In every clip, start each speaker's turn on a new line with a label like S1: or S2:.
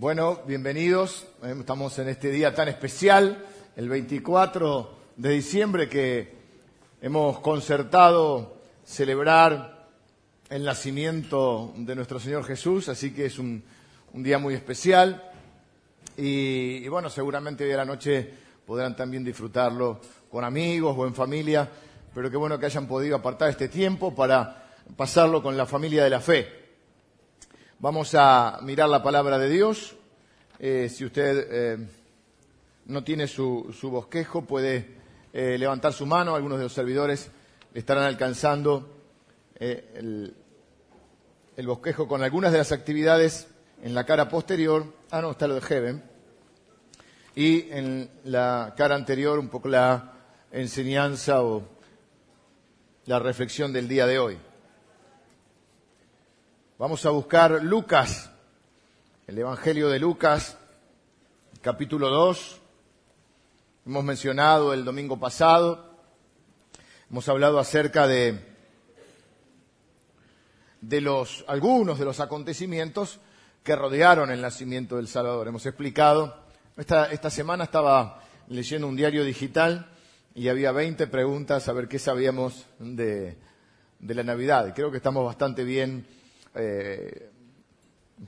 S1: Bueno, bienvenidos. Eh, Estamos en este día tan especial, el 24 de diciembre, que hemos concertado celebrar el nacimiento de nuestro Señor Jesús, así que es un, día muy especial. Y, y bueno, seguramente hoy a la noche podrán también disfrutarlo con amigos o en familia, pero qué bueno que hayan podido apartar este tiempo para pasarlo con la familia de la fe. Vamos a mirar la palabra de Dios. Eh, si usted eh, no tiene su, bosquejo, puede eh, levantar su mano. Algunos de los servidores estarán alcanzando el, el bosquejo con algunas de las actividades en la cara posterior. Ah, no, está lo de Heaven. Y en la cara anterior un poco la enseñanza o la reflexión del día de hoy. Vamos a buscar Lucas, el Evangelio de Lucas, capítulo 2. Hemos mencionado el domingo pasado, hemos hablado acerca de, de los, algunos de los acontecimientos que rodearon el nacimiento del Salvador. Hemos explicado, esta, esta semana estaba leyendo un diario digital y había 20 preguntas a ver qué sabíamos de, de la Navidad. Creo que estamos bastante bien eh,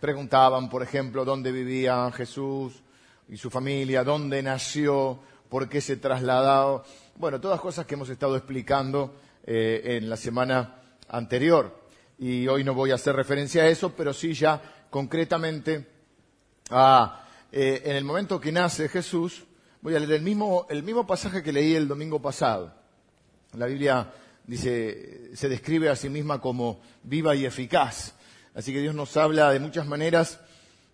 S1: preguntaban, por ejemplo, dónde vivía Jesús y su familia, dónde nació, por qué se trasladó. Bueno, todas cosas que hemos estado explicando eh, en la semana anterior. Y hoy no voy a hacer referencia a eso, pero sí ya concretamente a, eh, en el momento que nace Jesús, voy a leer el mismo, el mismo pasaje que leí el domingo pasado. La Biblia dice, se describe a sí misma como viva y eficaz. Así que Dios nos habla de muchas maneras,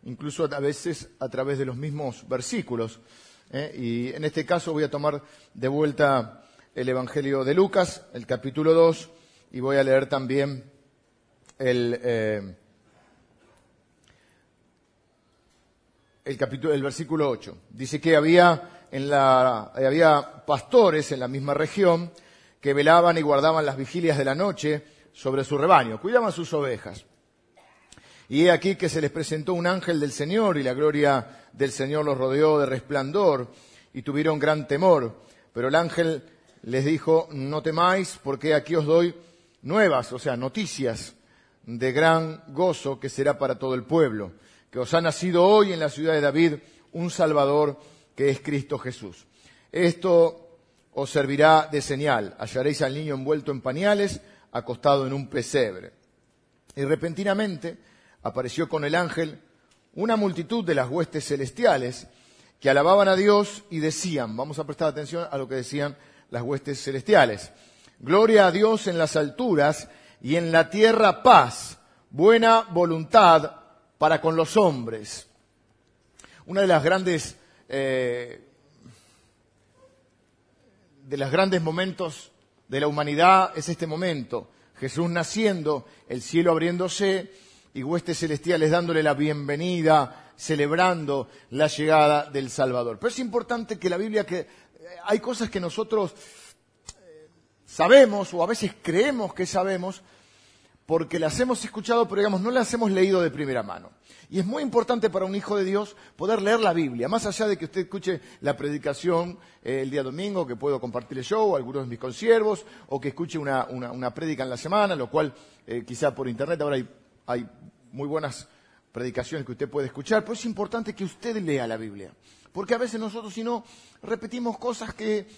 S1: incluso a veces a través de los mismos versículos. ¿eh? Y en este caso voy a tomar de vuelta el Evangelio de Lucas, el capítulo 2, y voy a leer también el, eh, el, capítulo, el versículo 8. Dice que había, en la, había pastores en la misma región que velaban y guardaban las vigilias de la noche sobre su rebaño, cuidaban sus ovejas. Y he aquí que se les presentó un ángel del Señor y la gloria del Señor los rodeó de resplandor y tuvieron gran temor. Pero el ángel les dijo, no temáis porque aquí os doy nuevas, o sea, noticias de gran gozo que será para todo el pueblo, que os ha nacido hoy en la ciudad de David un Salvador que es Cristo Jesús. Esto os servirá de señal. Hallaréis al niño envuelto en pañales, acostado en un pesebre. Y repentinamente apareció con el ángel una multitud de las huestes celestiales que alababan a Dios y decían, vamos a prestar atención a lo que decían las huestes celestiales, gloria a Dios en las alturas y en la tierra paz, buena voluntad para con los hombres. Una de las grandes eh, de los grandes momentos de la humanidad es este momento. Jesús naciendo, el cielo abriéndose y huestes celestiales dándole la bienvenida, celebrando la llegada del Salvador. Pero es importante que la Biblia, que hay cosas que nosotros sabemos o a veces creemos que sabemos, porque las hemos escuchado, pero digamos, no las hemos leído de primera mano. Y es muy importante para un hijo de Dios poder leer la Biblia, más allá de que usted escuche la predicación eh, el día domingo, que puedo compartirle yo o algunos de mis consiervos, o que escuche una, una, una en la semana, lo cual eh, quizá por internet ahora hay, hay muy buenas predicaciones que usted puede escuchar, pero es importante que usted lea la Biblia, porque a veces nosotros si no repetimos cosas que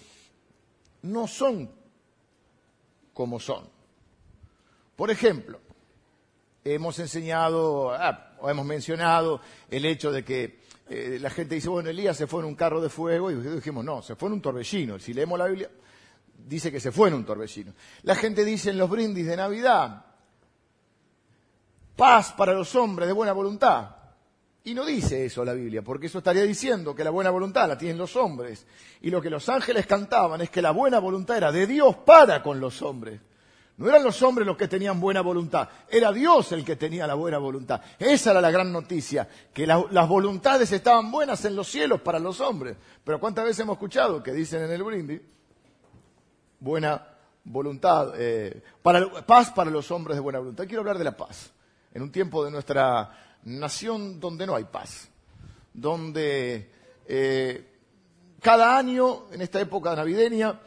S1: no son como son. Por ejemplo, hemos enseñado, ah, o hemos mencionado el hecho de que eh, la gente dice, bueno, Elías se fue en un carro de fuego, y dijimos, no, se fue en un torbellino. Si leemos la Biblia, dice que se fue en un torbellino. La gente dice en los brindis de Navidad, paz para los hombres de buena voluntad. Y no dice eso la Biblia, porque eso estaría diciendo que la buena voluntad la tienen los hombres. Y lo que los ángeles cantaban es que la buena voluntad era de Dios para con los hombres. No eran los hombres los que tenían buena voluntad, era Dios el que tenía la buena voluntad. Esa era la gran noticia, que la, las voluntades estaban buenas en los cielos para los hombres. Pero ¿cuántas veces hemos escuchado que dicen en el brindis? Buena voluntad, eh, para, paz para los hombres de buena voluntad. Quiero hablar de la paz, en un tiempo de nuestra nación donde no hay paz. donde eh, cada año, en esta época navideña,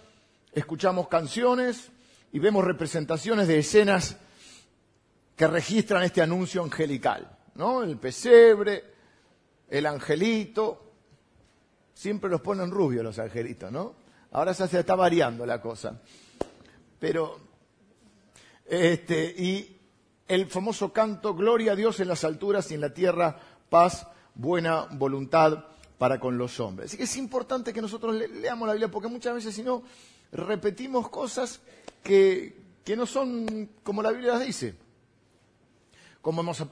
S1: escuchamos canciones y vemos representaciones de escenas que registran este anuncio angelical, ¿no? El pesebre, el angelito, siempre los ponen rubios los angelitos, ¿no? Ahora se está variando la cosa. Pero, este, y el famoso canto, Gloria a Dios en las alturas y en la tierra, paz, buena voluntad para con los hombres. Así que es importante que nosotros leamos la Biblia, porque muchas veces si no, repetimos cosas que, no son como la Biblia las dice. Como hemos eh,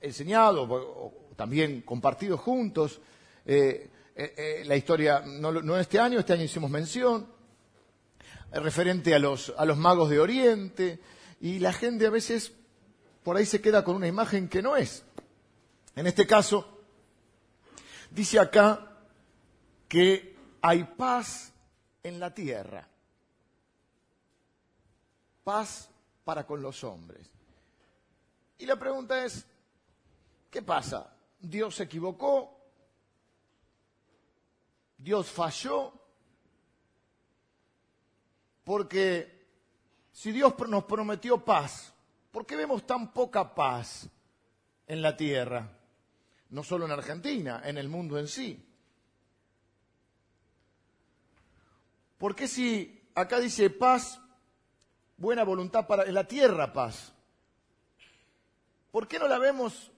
S1: enseñado, o, también compartido juntos, eh, eh, la historia, no, no, este año, este año hicimos mención, referente a los, a los magos de Oriente, y la gente a veces por ahí se queda con una imagen que no es. En este caso, dice acá que hay paz en la tierra paz para con los hombres. Y la pregunta es, ¿qué pasa? ¿Dios se equivocó? ¿Dios falló? Porque si Dios nos prometió paz, ¿por qué vemos tan poca paz en la tierra? No solo en Argentina, en el mundo en sí. ¿Por qué si acá dice paz buena voluntad para en la tierra paz. ¿Por qué no la vemos?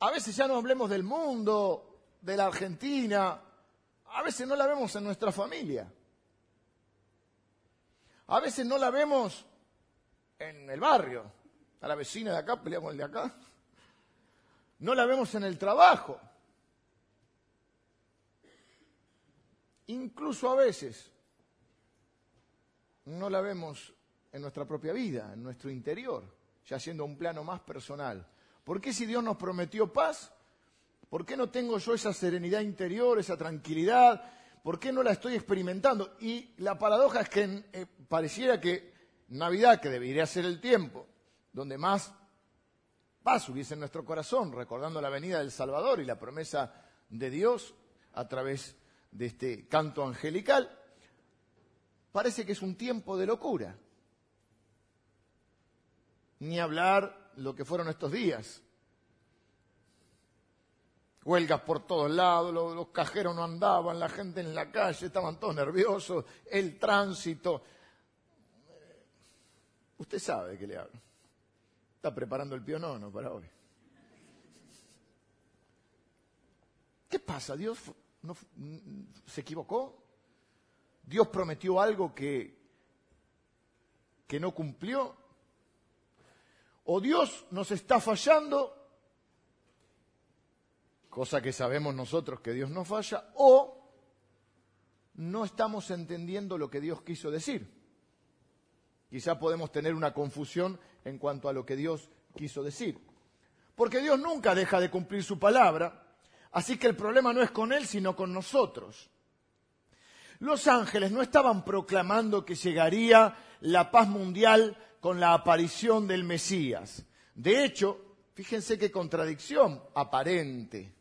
S1: A veces ya no hablemos del mundo, de la Argentina, a veces no la vemos en nuestra familia. A veces no la vemos en el barrio. A la vecina de acá peleamos el de acá. No la vemos en el trabajo. Incluso a veces no la vemos en nuestra propia vida, en nuestro interior, ya siendo un plano más personal. ¿Por qué si Dios nos prometió paz? ¿Por qué no tengo yo esa serenidad interior, esa tranquilidad? ¿Por qué no la estoy experimentando? Y la paradoja es que eh, pareciera que Navidad, que debería ser el tiempo donde más paz hubiese en nuestro corazón, recordando la venida del Salvador y la promesa de Dios a través de este canto angelical, parece que es un tiempo de locura ni hablar lo que fueron estos días. Huelgas por todos lados, los, cajeros no andaban, la gente en la calle, estaban todos nerviosos, el tránsito. Usted sabe de qué le hablo. Está preparando el pionono para hoy. ¿Qué pasa? ¿Dios no, se equivocó? ¿Dios prometió algo que, que no cumplió? O Dios nos está fallando, cosa que sabemos nosotros que Dios no falla, o no estamos entendiendo lo que Dios quiso decir. Quizá podemos tener una confusión en cuanto a lo que Dios quiso decir. Porque Dios nunca deja de cumplir su palabra, así que el problema no es con Él, sino con nosotros. Los ángeles no estaban proclamando que llegaría la paz mundial con la aparición del Mesías. De hecho, fíjense qué contradicción aparente.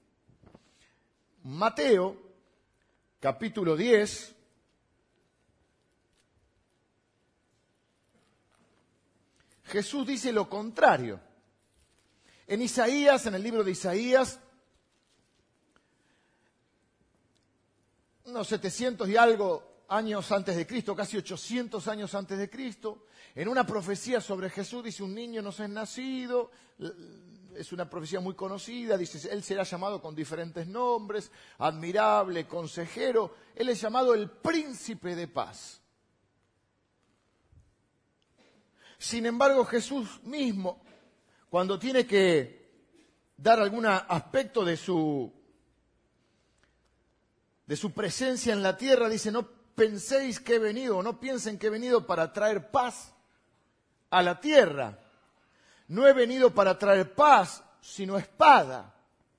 S1: Mateo, capítulo 10, Jesús dice lo contrario. En Isaías, en el libro de Isaías, unos 700 y algo años antes de Cristo, casi 800 años antes de Cristo, en una profecía sobre Jesús dice un niño nos es nacido, es una profecía muy conocida, dice él será llamado con diferentes nombres, admirable, consejero, él es llamado el príncipe de paz. Sin embargo, Jesús mismo, cuando tiene que dar algún aspecto de su de su presencia en la tierra, dice, no penséis que he venido, no piensen que he venido para traer paz a la tierra. No he venido para traer paz, sino espada.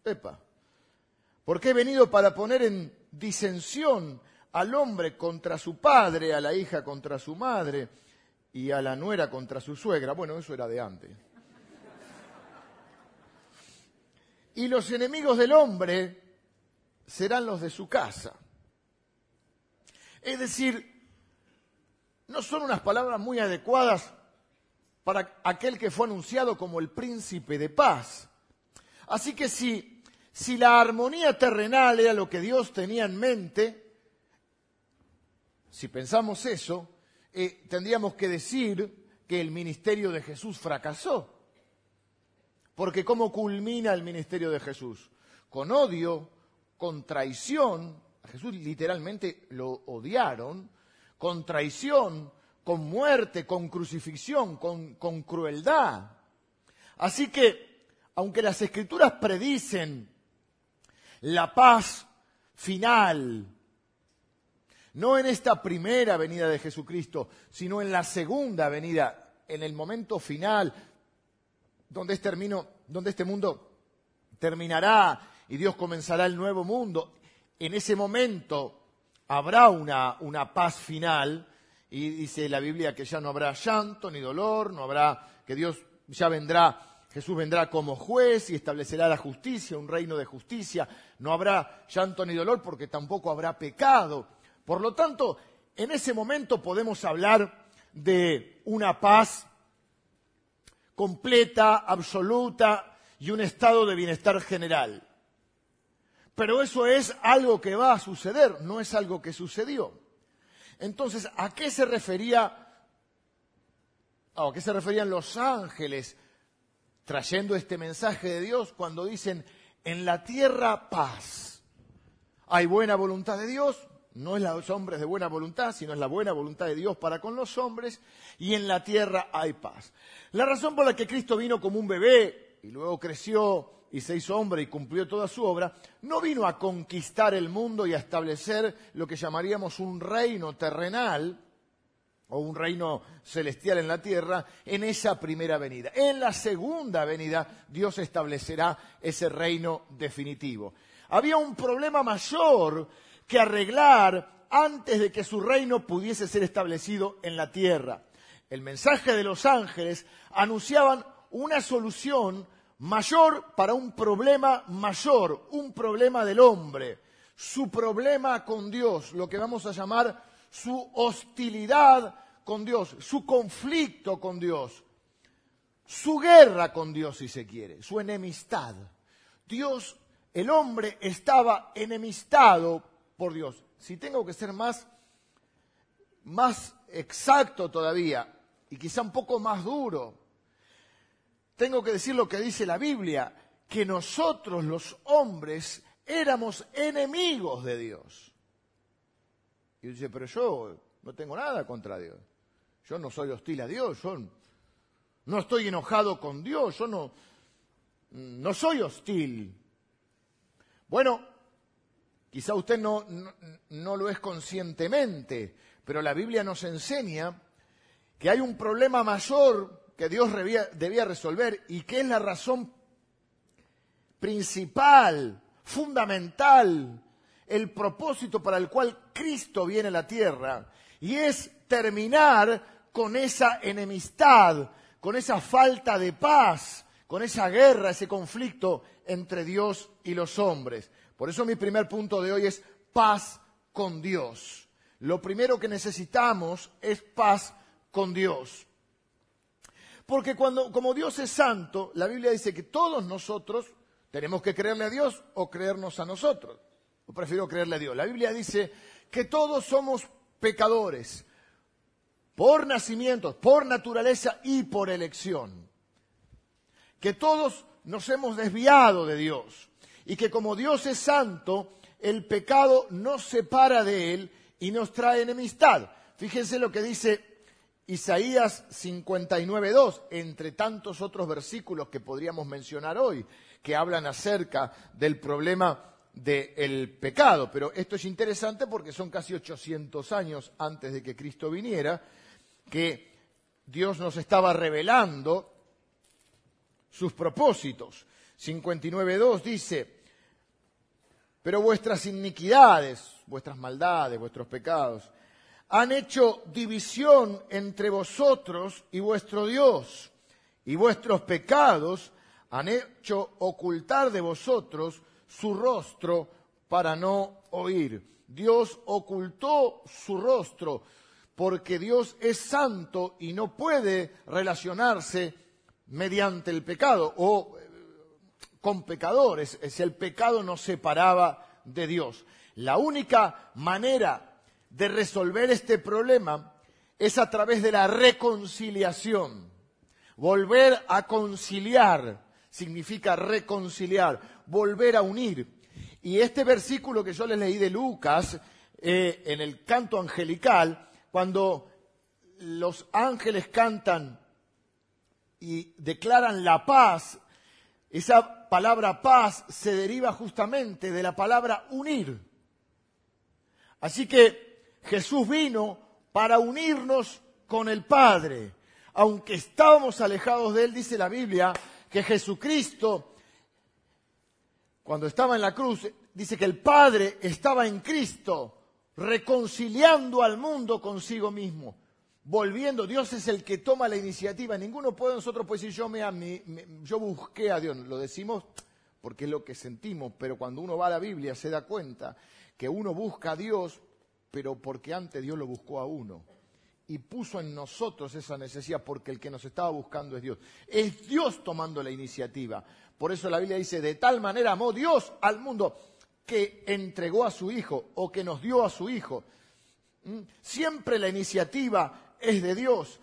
S1: Epa. Porque he venido para poner en disensión al hombre contra su padre, a la hija contra su madre y a la nuera contra su suegra. Bueno, eso era de antes. Y los enemigos del hombre serán los de su casa. Es decir, no son unas palabras muy adecuadas para aquel que fue anunciado como el príncipe de paz. Así que si, si la armonía terrenal era lo que Dios tenía en mente, si pensamos eso, eh, tendríamos que decir que el ministerio de Jesús fracasó. Porque ¿cómo culmina el ministerio de Jesús? Con odio, con traición, a Jesús literalmente lo odiaron, con traición, con muerte, con crucifixión, con, crueldad. Así que, aunque las escrituras predicen la paz final, no en esta primera venida de Jesucristo, sino en la segunda venida, en el momento final, donde este, donde este mundo terminará y Dios comenzará el nuevo mundo. En ese momento habrá una paz final y dice la Biblia que ya no habrá llanto ni dolor, no habrá, que Dios ya vendrá, Jesús vendrá como juez y establecerá la justicia, un reino de justicia. No habrá llanto ni dolor porque tampoco habrá pecado. Por lo tanto, en ese momento podemos hablar de una paz completa, absoluta y un estado de bienestar general. Pero eso es algo que va a suceder, no es algo que sucedió. Entonces, ¿a qué se refería? ¿A qué se referían los ángeles trayendo este mensaje de Dios cuando dicen en la tierra paz? Hay buena voluntad de Dios, no es los hombres de buena voluntad, sino es la buena voluntad de Dios para con los hombres, y en la tierra hay paz. La razón por la que Cristo vino como un bebé y luego creció y se hizo hombre y cumplió toda su obra, no vino a conquistar el mundo y a establecer lo que llamaríamos un reino terrenal o un reino celestial en la tierra en esa primera venida. En la segunda venida Dios establecerá ese reino definitivo. Había un problema mayor que arreglar antes de que su reino pudiese ser establecido en la tierra. El mensaje de los ángeles anunciaban una solución mayor para un problema mayor, un problema del hombre, su problema con Dios, lo que vamos a llamar su hostilidad con Dios, su conflicto con Dios, su guerra con Dios, si se quiere, su enemistad. Dios, el hombre estaba enemistado por Dios. Si tengo que ser más, más exacto todavía y quizá un poco más duro, tengo que decir lo que dice la Biblia, que nosotros los hombres éramos enemigos de Dios. Y dice, pero yo no tengo nada contra Dios. Yo no soy hostil a Dios, yo no estoy enojado con Dios, yo no, soy hostil. Bueno, Quizá usted no, lo es conscientemente, pero la Biblia nos enseña que hay un problema mayor que Dios debía, resolver y que es la razón principal, fundamental, el propósito para el cual Cristo viene a la tierra, y es terminar con esa enemistad, con esa falta de paz, con esa guerra, ese conflicto entre Dios y los hombres. Por eso mi primer punto de hoy es paz con Dios. Lo primero que necesitamos es paz con Dios. Porque cuando, como Dios es santo, la Biblia dice que todos nosotros tenemos que creerle a Dios o creernos a nosotros. O prefiero creerle a Dios. La Biblia dice que todos somos pecadores por nacimiento, por naturaleza y por elección. Que todos nos hemos desviado de Dios y que como Dios es santo, el pecado nos separa de Él y nos trae enemistad. Fíjense lo que dice Isaías 59.2, entre tantos otros versículos que podríamos mencionar hoy, que hablan acerca del problema del pecado. Pero esto es interesante porque son casi 800 años antes de que Cristo viniera, que Dios nos estaba revelando sus propósitos. 59.2 dice, pero vuestras iniquidades, vuestras maldades, vuestros pecados, han hecho división entre vosotros y vuestro Dios, y vuestros pecados han hecho ocultar de vosotros su rostro para no oír. Dios ocultó su rostro porque Dios es santo y no puede relacionarse mediante el pecado o eh, con pecadores, si el pecado nos separaba de Dios. La única manera de resolver este problema es a través de la reconciliación. Volver a conciliar significa reconciliar, volver a unir. Y este versículo que yo les leí de Lucas, eh, en el canto angelical, cuando los ángeles cantan y declaran la paz, esa palabra paz se deriva justamente de la palabra unir. Así que Jesús vino para unirnos con el Padre. Aunque estábamos alejados de Él, dice la Biblia, que Jesucristo, cuando estaba en la cruz, dice que el Padre estaba en Cristo, reconciliando al mundo consigo mismo, volviendo. Dios es el que toma la iniciativa. Ninguno puede nosotros puede decir yo me, yo busqué a Dios. Lo decimos porque es lo que sentimos, pero cuando uno va a la Biblia se da cuenta que uno busca a Dios, pero porque antes Dios lo buscó a uno y puso en nosotros esa necesidad porque el que nos estaba buscando es Dios. Es Dios tomando la iniciativa. Por eso la Biblia dice, de tal manera amó Dios al mundo que entregó a su Hijo o que nos dio a su Hijo. ¿Mm? Siempre la iniciativa es de Dios.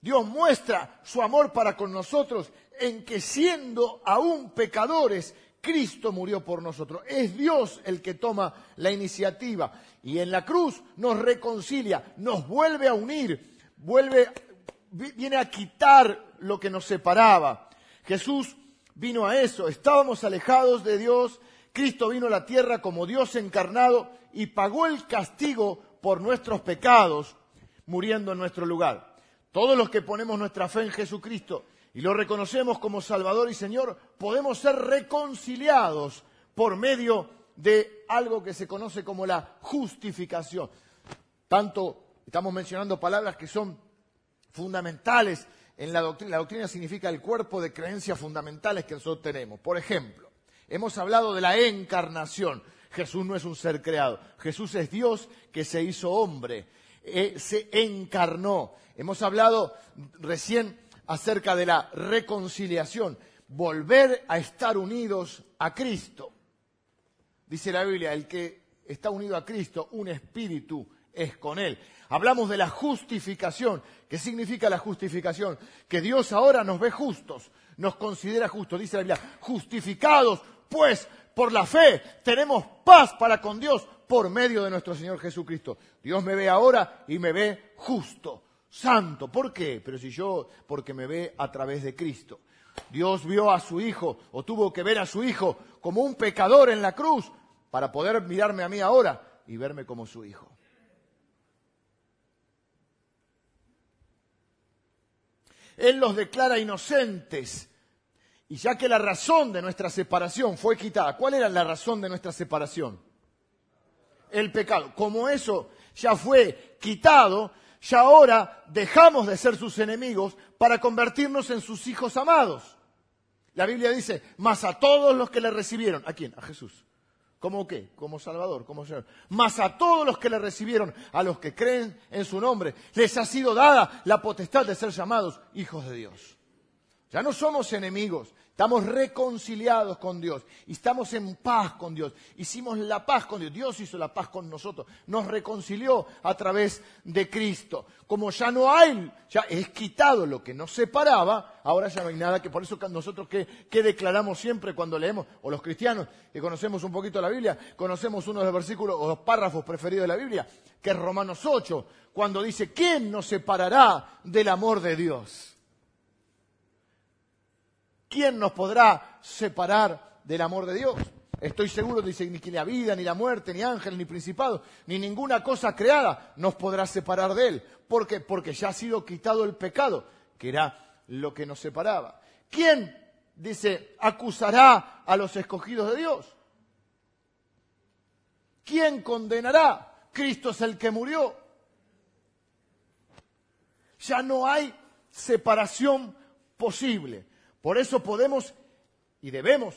S1: Dios muestra su amor para con nosotros en que siendo aún pecadores, Cristo murió por nosotros. Es Dios el que toma la iniciativa y en la cruz nos reconcilia, nos vuelve a unir, vuelve, viene a quitar lo que nos separaba. Jesús vino a eso, estábamos alejados de Dios, Cristo vino a la tierra como Dios encarnado y pagó el castigo por nuestros pecados, muriendo en nuestro lugar. Todos los que ponemos nuestra fe en Jesucristo y lo reconocemos como Salvador y Señor, podemos ser reconciliados por medio de algo que se conoce como la justificación. Tanto estamos mencionando palabras que son fundamentales en la doctrina. La doctrina significa el cuerpo de creencias fundamentales que nosotros tenemos. Por ejemplo, hemos hablado de la encarnación. Jesús no es un ser creado. Jesús es Dios que se hizo hombre. Eh, se encarnó. Hemos hablado recién acerca de la reconciliación, volver a estar unidos a Cristo. Dice la Biblia, el que está unido a Cristo, un espíritu es con él. Hablamos de la justificación. ¿Qué significa la justificación? Que Dios ahora nos ve justos, nos considera justos. Dice la Biblia, justificados pues por la fe tenemos paz para con Dios por medio de nuestro Señor Jesucristo. Dios me ve ahora y me ve justo santo. ¿Por qué? Pero si yo, porque me ve a través de Cristo. Dios vio a su hijo o tuvo que ver a su hijo como un pecador en la cruz para poder mirarme a mí ahora y verme como su hijo. Él los declara inocentes. Y ya que la razón de nuestra separación fue quitada, ¿cuál era la razón de nuestra separación? El pecado. Como eso ya fue quitado, ya ahora dejamos de ser sus enemigos para convertirnos en sus hijos amados. La Biblia dice, más a todos los que le recibieron, ¿a quién? A Jesús. ¿Cómo qué? Como Salvador, como Señor. Más a todos los que le recibieron, a los que creen en su nombre, les ha sido dada la potestad de ser llamados hijos de Dios. Ya no somos enemigos, Estamos reconciliados con Dios y estamos en paz con Dios. Hicimos la paz con Dios. Dios hizo la paz con nosotros. Nos reconcilió a través de Cristo. Como ya no hay, ya es quitado lo que nos separaba, ahora ya no hay nada que por eso nosotros que, declaramos siempre cuando leemos, o los cristianos que conocemos un poquito la Biblia, conocemos uno de los versículos o los párrafos preferidos de la Biblia, que es Romanos 8, cuando dice, ¿quién nos separará del amor de Dios? ¿Quién nos podrá separar del amor de Dios? Estoy seguro, dice, ni que la vida, ni la muerte, ni ángel, ni principado, ni ninguna cosa creada nos podrá separar de Él. ¿Por qué? Porque ya ha sido quitado el pecado, que era lo que nos separaba. ¿Quién, dice, acusará a los escogidos de Dios? ¿Quién condenará? Cristo es el que murió. Ya no hay separación posible. Por eso podemos y debemos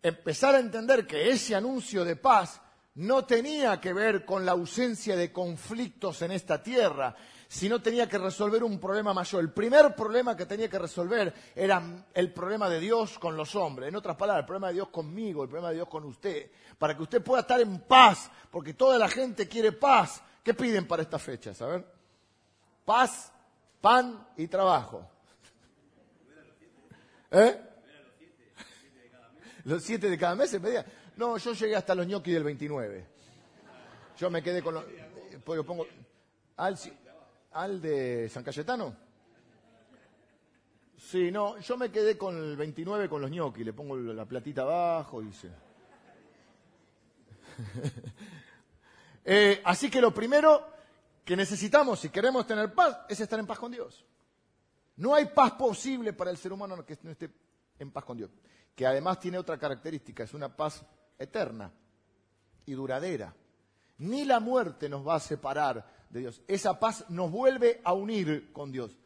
S1: empezar a entender que ese anuncio de paz no tenía que ver con la ausencia de conflictos en esta tierra, sino tenía que resolver un problema mayor. El primer problema que tenía que resolver era el problema de Dios con los hombres. En otras palabras, el problema de Dios conmigo, el problema de Dios con usted. Para que usted pueda estar en paz, porque toda la gente quiere paz. ¿Qué piden para esta fecha? ¿Saber? Paz, pan y trabajo. ¿Eh? Los siete de cada mes se pedía. No, yo llegué hasta los ñoquis del 29. Yo me quedé con los. Pues pongo. Al, al de San Cayetano. Sí, no, yo me quedé con el 29 con los ñoquis. Le pongo la platita abajo y se. eh, así que lo primero que necesitamos si queremos tener paz es estar en paz con Dios. No hay paz posible para el ser humano que no esté en paz con Dios que además tiene otra característica, es una paz eterna y duradera. Ni la muerte nos va a separar de Dios. Esa paz nos vuelve a unir con Dios.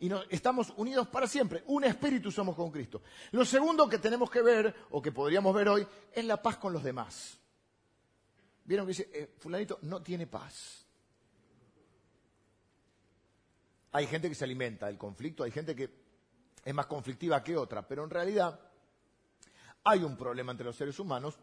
S1: Y estamos unidos para siempre. Un espíritu somos con Cristo. Lo segundo que tenemos que ver, o que podríamos ver hoy, es la paz con los demás. ¿Vieron que dice, eh, fulanito no tiene paz? Hay gente que se alimenta del conflicto, hay gente que es más conflictiva que otra, pero en realidad hay un problema entre los seres humanos,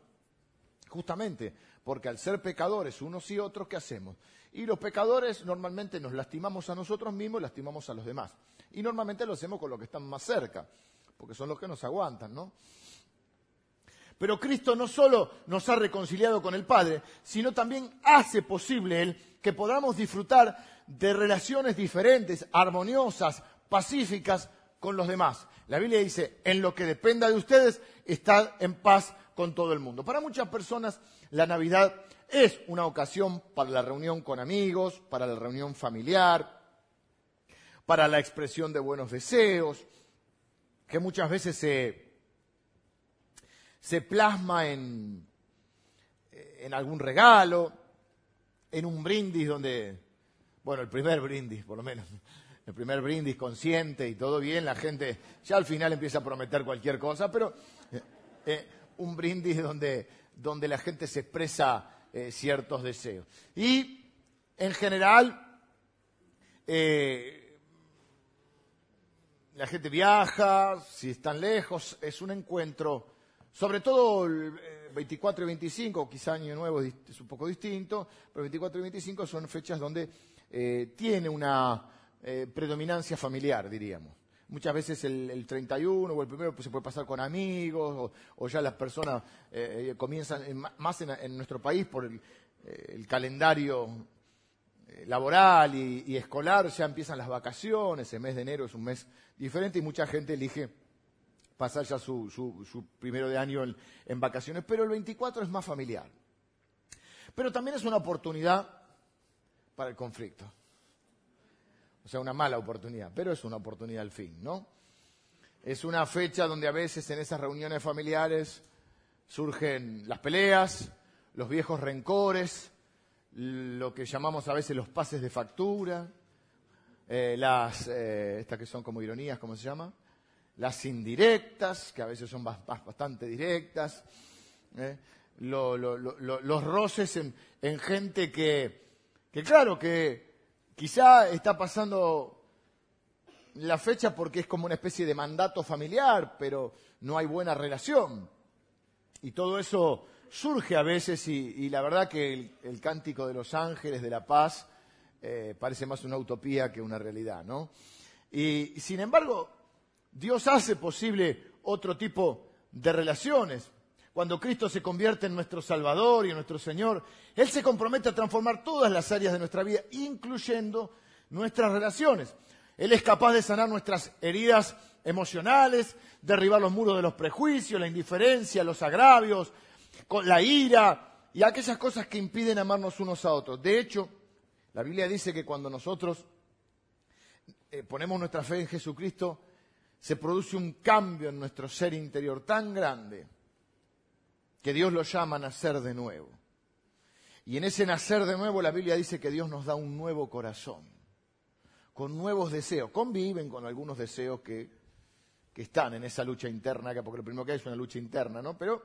S1: justamente porque al ser pecadores unos y otros, ¿qué hacemos? Y los pecadores normalmente nos lastimamos a nosotros mismos y lastimamos a los demás. Y normalmente lo hacemos con los que están más cerca, porque son los que nos aguantan, ¿no? Pero Cristo no solo nos ha reconciliado con el Padre, sino también hace posible Él que podamos disfrutar de relaciones diferentes, armoniosas, pacíficas con los demás. La Biblia dice, en lo que dependa de ustedes, estad en paz con todo el mundo. Para muchas personas, la Navidad es una ocasión para la reunión con amigos, para la reunión familiar, para la expresión de buenos deseos, que muchas veces se, se plasma en, en algún regalo, en un brindis donde, bueno, el primer brindis por lo menos, el primer brindis consciente y todo bien, la gente ya al final empieza a prometer cualquier cosa, pero eh, eh, un brindis donde, donde la gente se expresa eh, ciertos deseos. Y en general, la gente viaja, si están lejos, es un encuentro, sobre todo el 24 y 25, quizá Año Nuevo es un poco distinto, pero 24 y 25 son fechas donde tiene una eh, predominancia familiar, diríamos. Muchas veces el, 31 o el primero pues, se puede pasar con amigos o, ya las personas eh, eh, comienzan, más en, nuestro país por el, calendario laboral y, escolar, ya empiezan las vacaciones, el mes de enero es un mes diferente y mucha gente elige pasar ya su, primero de año en vacaciones, pero el 24 es más familiar. Pero también es una oportunidad para el conflicto. O sea, una mala oportunidad, pero es una oportunidad al fin, ¿no? Es una fecha donde a veces en esas reuniones familiares surgen las peleas, los viejos rencores, lo que llamamos a veces los pases de factura, eh, las, eh, estas que son como ironías, ¿cómo se llama? Las indirectas, que a veces son bastante directas, ¿eh? los roces en, en gente que, que, claro, que Quizá está pasando la fecha porque es como una especie de mandato familiar, pero no hay buena relación. Y todo eso surge a veces y, la verdad que el, cántico de los ángeles de la paz eh, parece más una utopía que una realidad, ¿no? Y sin embargo, Dios hace posible otro tipo de relaciones. Cuando Cristo se convierte en nuestro Salvador y en nuestro Señor, Él se compromete a transformar todas las áreas de nuestra vida, incluyendo nuestras relaciones. Él es capaz de sanar nuestras heridas emocionales, derribar los muros de los prejuicios, la indiferencia, los agravios, la ira y aquellas cosas que impiden amarnos unos a otros. De hecho, la Biblia dice que cuando nosotros eh, ponemos nuestra fe en Jesucristo, se produce un cambio en nuestro ser interior tan grande que Dios lo llama a nacer de nuevo. Y en ese nacer de nuevo la Biblia dice que Dios nos da un nuevo corazón, con nuevos deseos. Conviven con algunos deseos que que están en esa lucha interna, porque lo primero que hay es una lucha interna, ¿no? Pero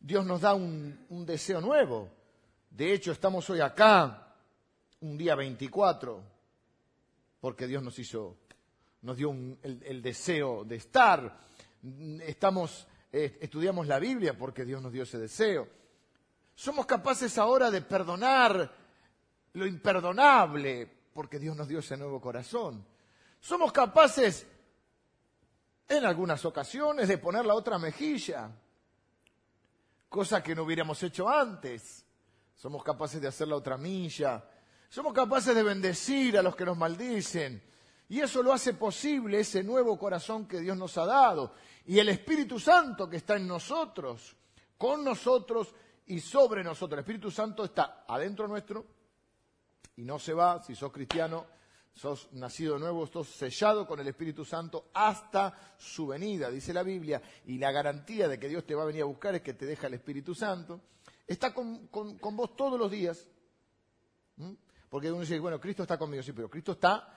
S1: Dios nos da un, deseo nuevo. De hecho, estamos hoy acá, un día 24, porque Dios nos hizo, nos dio el, deseo de estar. Estamos, eh, estudiamos la Biblia porque Dios nos dio ese deseo. Somos capaces ahora de perdonar lo imperdonable porque Dios nos dio ese nuevo corazón. Somos capaces en algunas ocasiones de poner la otra mejilla, cosa que no hubiéramos hecho antes. Somos capaces de hacer la otra milla. Somos capaces de bendecir a los que nos maldicen. Y eso lo hace posible ese nuevo corazón que Dios nos ha dado. Y el Espíritu Santo que está en nosotros, con nosotros y sobre nosotros. El Espíritu Santo está adentro nuestro y no se va. Si sos cristiano, sos nacido nuevo, sos sellado con el Espíritu Santo hasta su venida, dice la Biblia, y la garantía de que Dios te va a venir a buscar es que te deja el Espíritu Santo. Está con, vos todos los días. Porque uno dice, bueno, Cristo está conmigo, sí, pero Cristo está,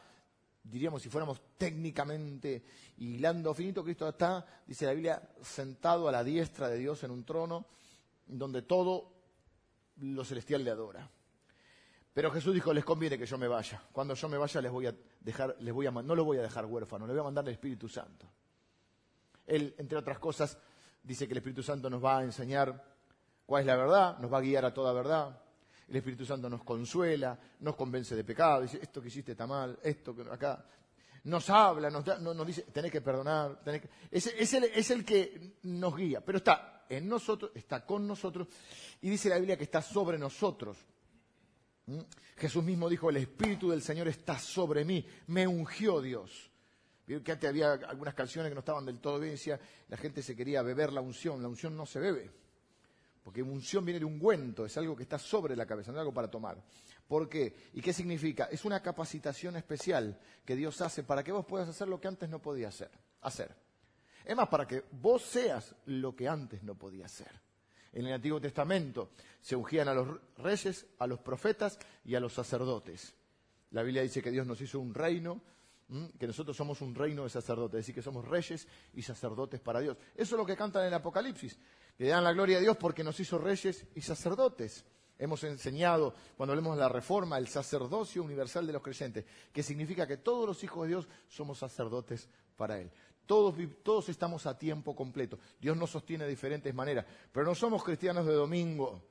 S1: diríamos si fuéramos técnicamente hilando finito, Cristo está, dice la Biblia, sentado a la diestra de Dios en un trono donde todo lo celestial le adora. Pero Jesús dijo, les conviene que yo me vaya. Cuando yo me vaya les voy a dejar, les voy a, no lo voy a dejar huérfano, le voy a mandar el Espíritu Santo. Él, entre otras cosas, dice que el Espíritu Santo nos va a enseñar cuál es la verdad, nos va a guiar a toda verdad. El Espíritu Santo nos consuela, nos convence de pecado, dice, esto que hiciste está mal, esto que acá. Nos habla, nos, nos dice, tenés que perdonar. Tenés que... Es, es, el, es el que nos guía, pero está en nosotros, está con nosotros, y dice la Biblia que está sobre nosotros. ¿Mm? Jesús mismo dijo, el Espíritu del Señor está sobre mí, me ungió Dios. Vieron que antes había algunas canciones que no estaban del todo bien, decía, la gente se quería beber la unción, la unción no se bebe, porque unción viene de ungüento, es algo que está sobre la cabeza, no es algo para tomar. ¿Por qué? ¿Y qué significa? Es una capacitación especial que Dios hace para que vos puedas hacer lo que antes no podías hacer. hacer. Es más, para que vos seas lo que antes no podías ser. En el Antiguo Testamento se ungían a los reyes, a los profetas y a los sacerdotes. La Biblia dice que Dios nos hizo un reino, que nosotros somos un reino de sacerdotes, es decir, que somos reyes y sacerdotes para Dios. Eso es lo que cantan en el Apocalipsis, que dan la gloria a Dios porque nos hizo reyes y sacerdotes. Hemos enseñado, cuando hablemos de la reforma, el sacerdocio universal de los creyentes, que significa que todos los hijos de Dios somos sacerdotes para Él. Todos, estamos a tiempo completo. Dios nos sostiene de diferentes maneras, pero no somos cristianos de domingo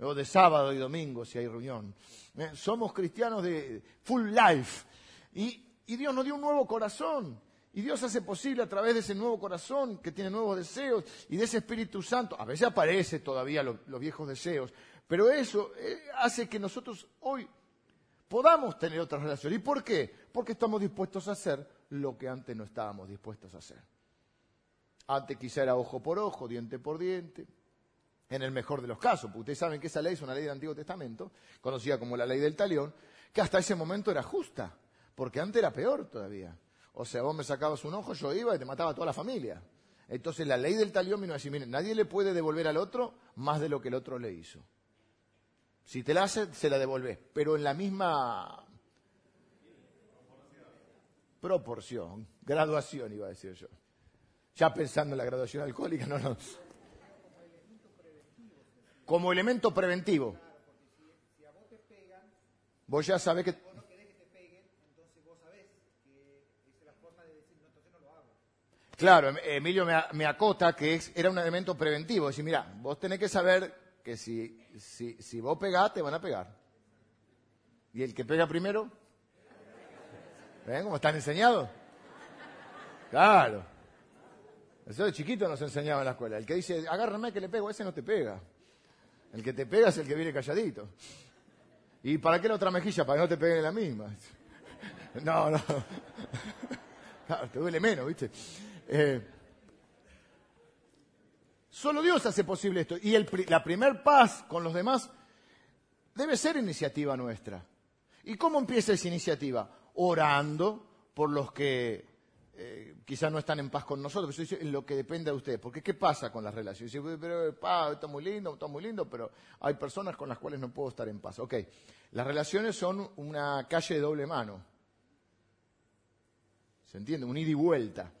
S1: o de sábado y domingo si hay reunión. Eh, somos cristianos de full life. Y, Dios nos dio un nuevo corazón. Y Dios hace posible a través de ese nuevo corazón que tiene nuevos deseos y de ese Espíritu Santo. A veces aparece todavía los viejos deseos, pero eso eh, hace que nosotros hoy podamos tener otras relaciones. ¿Y por qué? Porque estamos dispuestos a hacer lo que antes no estábamos dispuestos a hacer. Antes quizá era ojo por ojo, diente por diente, en el mejor de los casos, porque ustedes saben que esa ley es una ley del Antiguo Testamento, conocida como la ley del talión, que hasta ese momento era justa, porque antes era peor todavía. O sea, vos me sacabas un ojo, yo iba y te mataba a toda la familia. Entonces la ley del talión vino a decir, miren, nadie le puede devolver al otro más de lo que el otro le hizo. Si te la hace, se la devolvés, pero en la misma proporción, graduación iba a decir yo. Ya pensando en la graduación alcohólica, no, no. Como elemento preventivo. Vos ya sabés que... Claro, em, Emilio me, acota que era un elemento preventivo. Es decir, mira, vos tenés que saber que si, si, si vos pegás, te van a pegar. Y el que pega primero, ¿Ven cómo están enseñados? Claro. Eso de chiquito nos enseñaba en la escuela. El que dice, agárrame que le pego, ese no te pega. El que te pega es el que viene calladito. ¿Y para qué la otra mejilla? Para que no te peguen la misma. No, no. Claro, te duele menos, ¿viste? Eh, solo Dios hace posible esto. Y la primer paz con los demás debe ser iniciativa nuestra. ¿Y cómo empieza esa iniciativa? orando por los que eh, quizás no están en paz con nosotros. Eso es lo que depende de ustedes. Porque ¿qué pasa con las relaciones? Dice, pero pa, está muy lindo, está muy lindo, pero hay personas con las cuales no puedo estar en paz. Ok, las relaciones son una calle de doble mano. ¿Se entiende? Un ida y vuelta.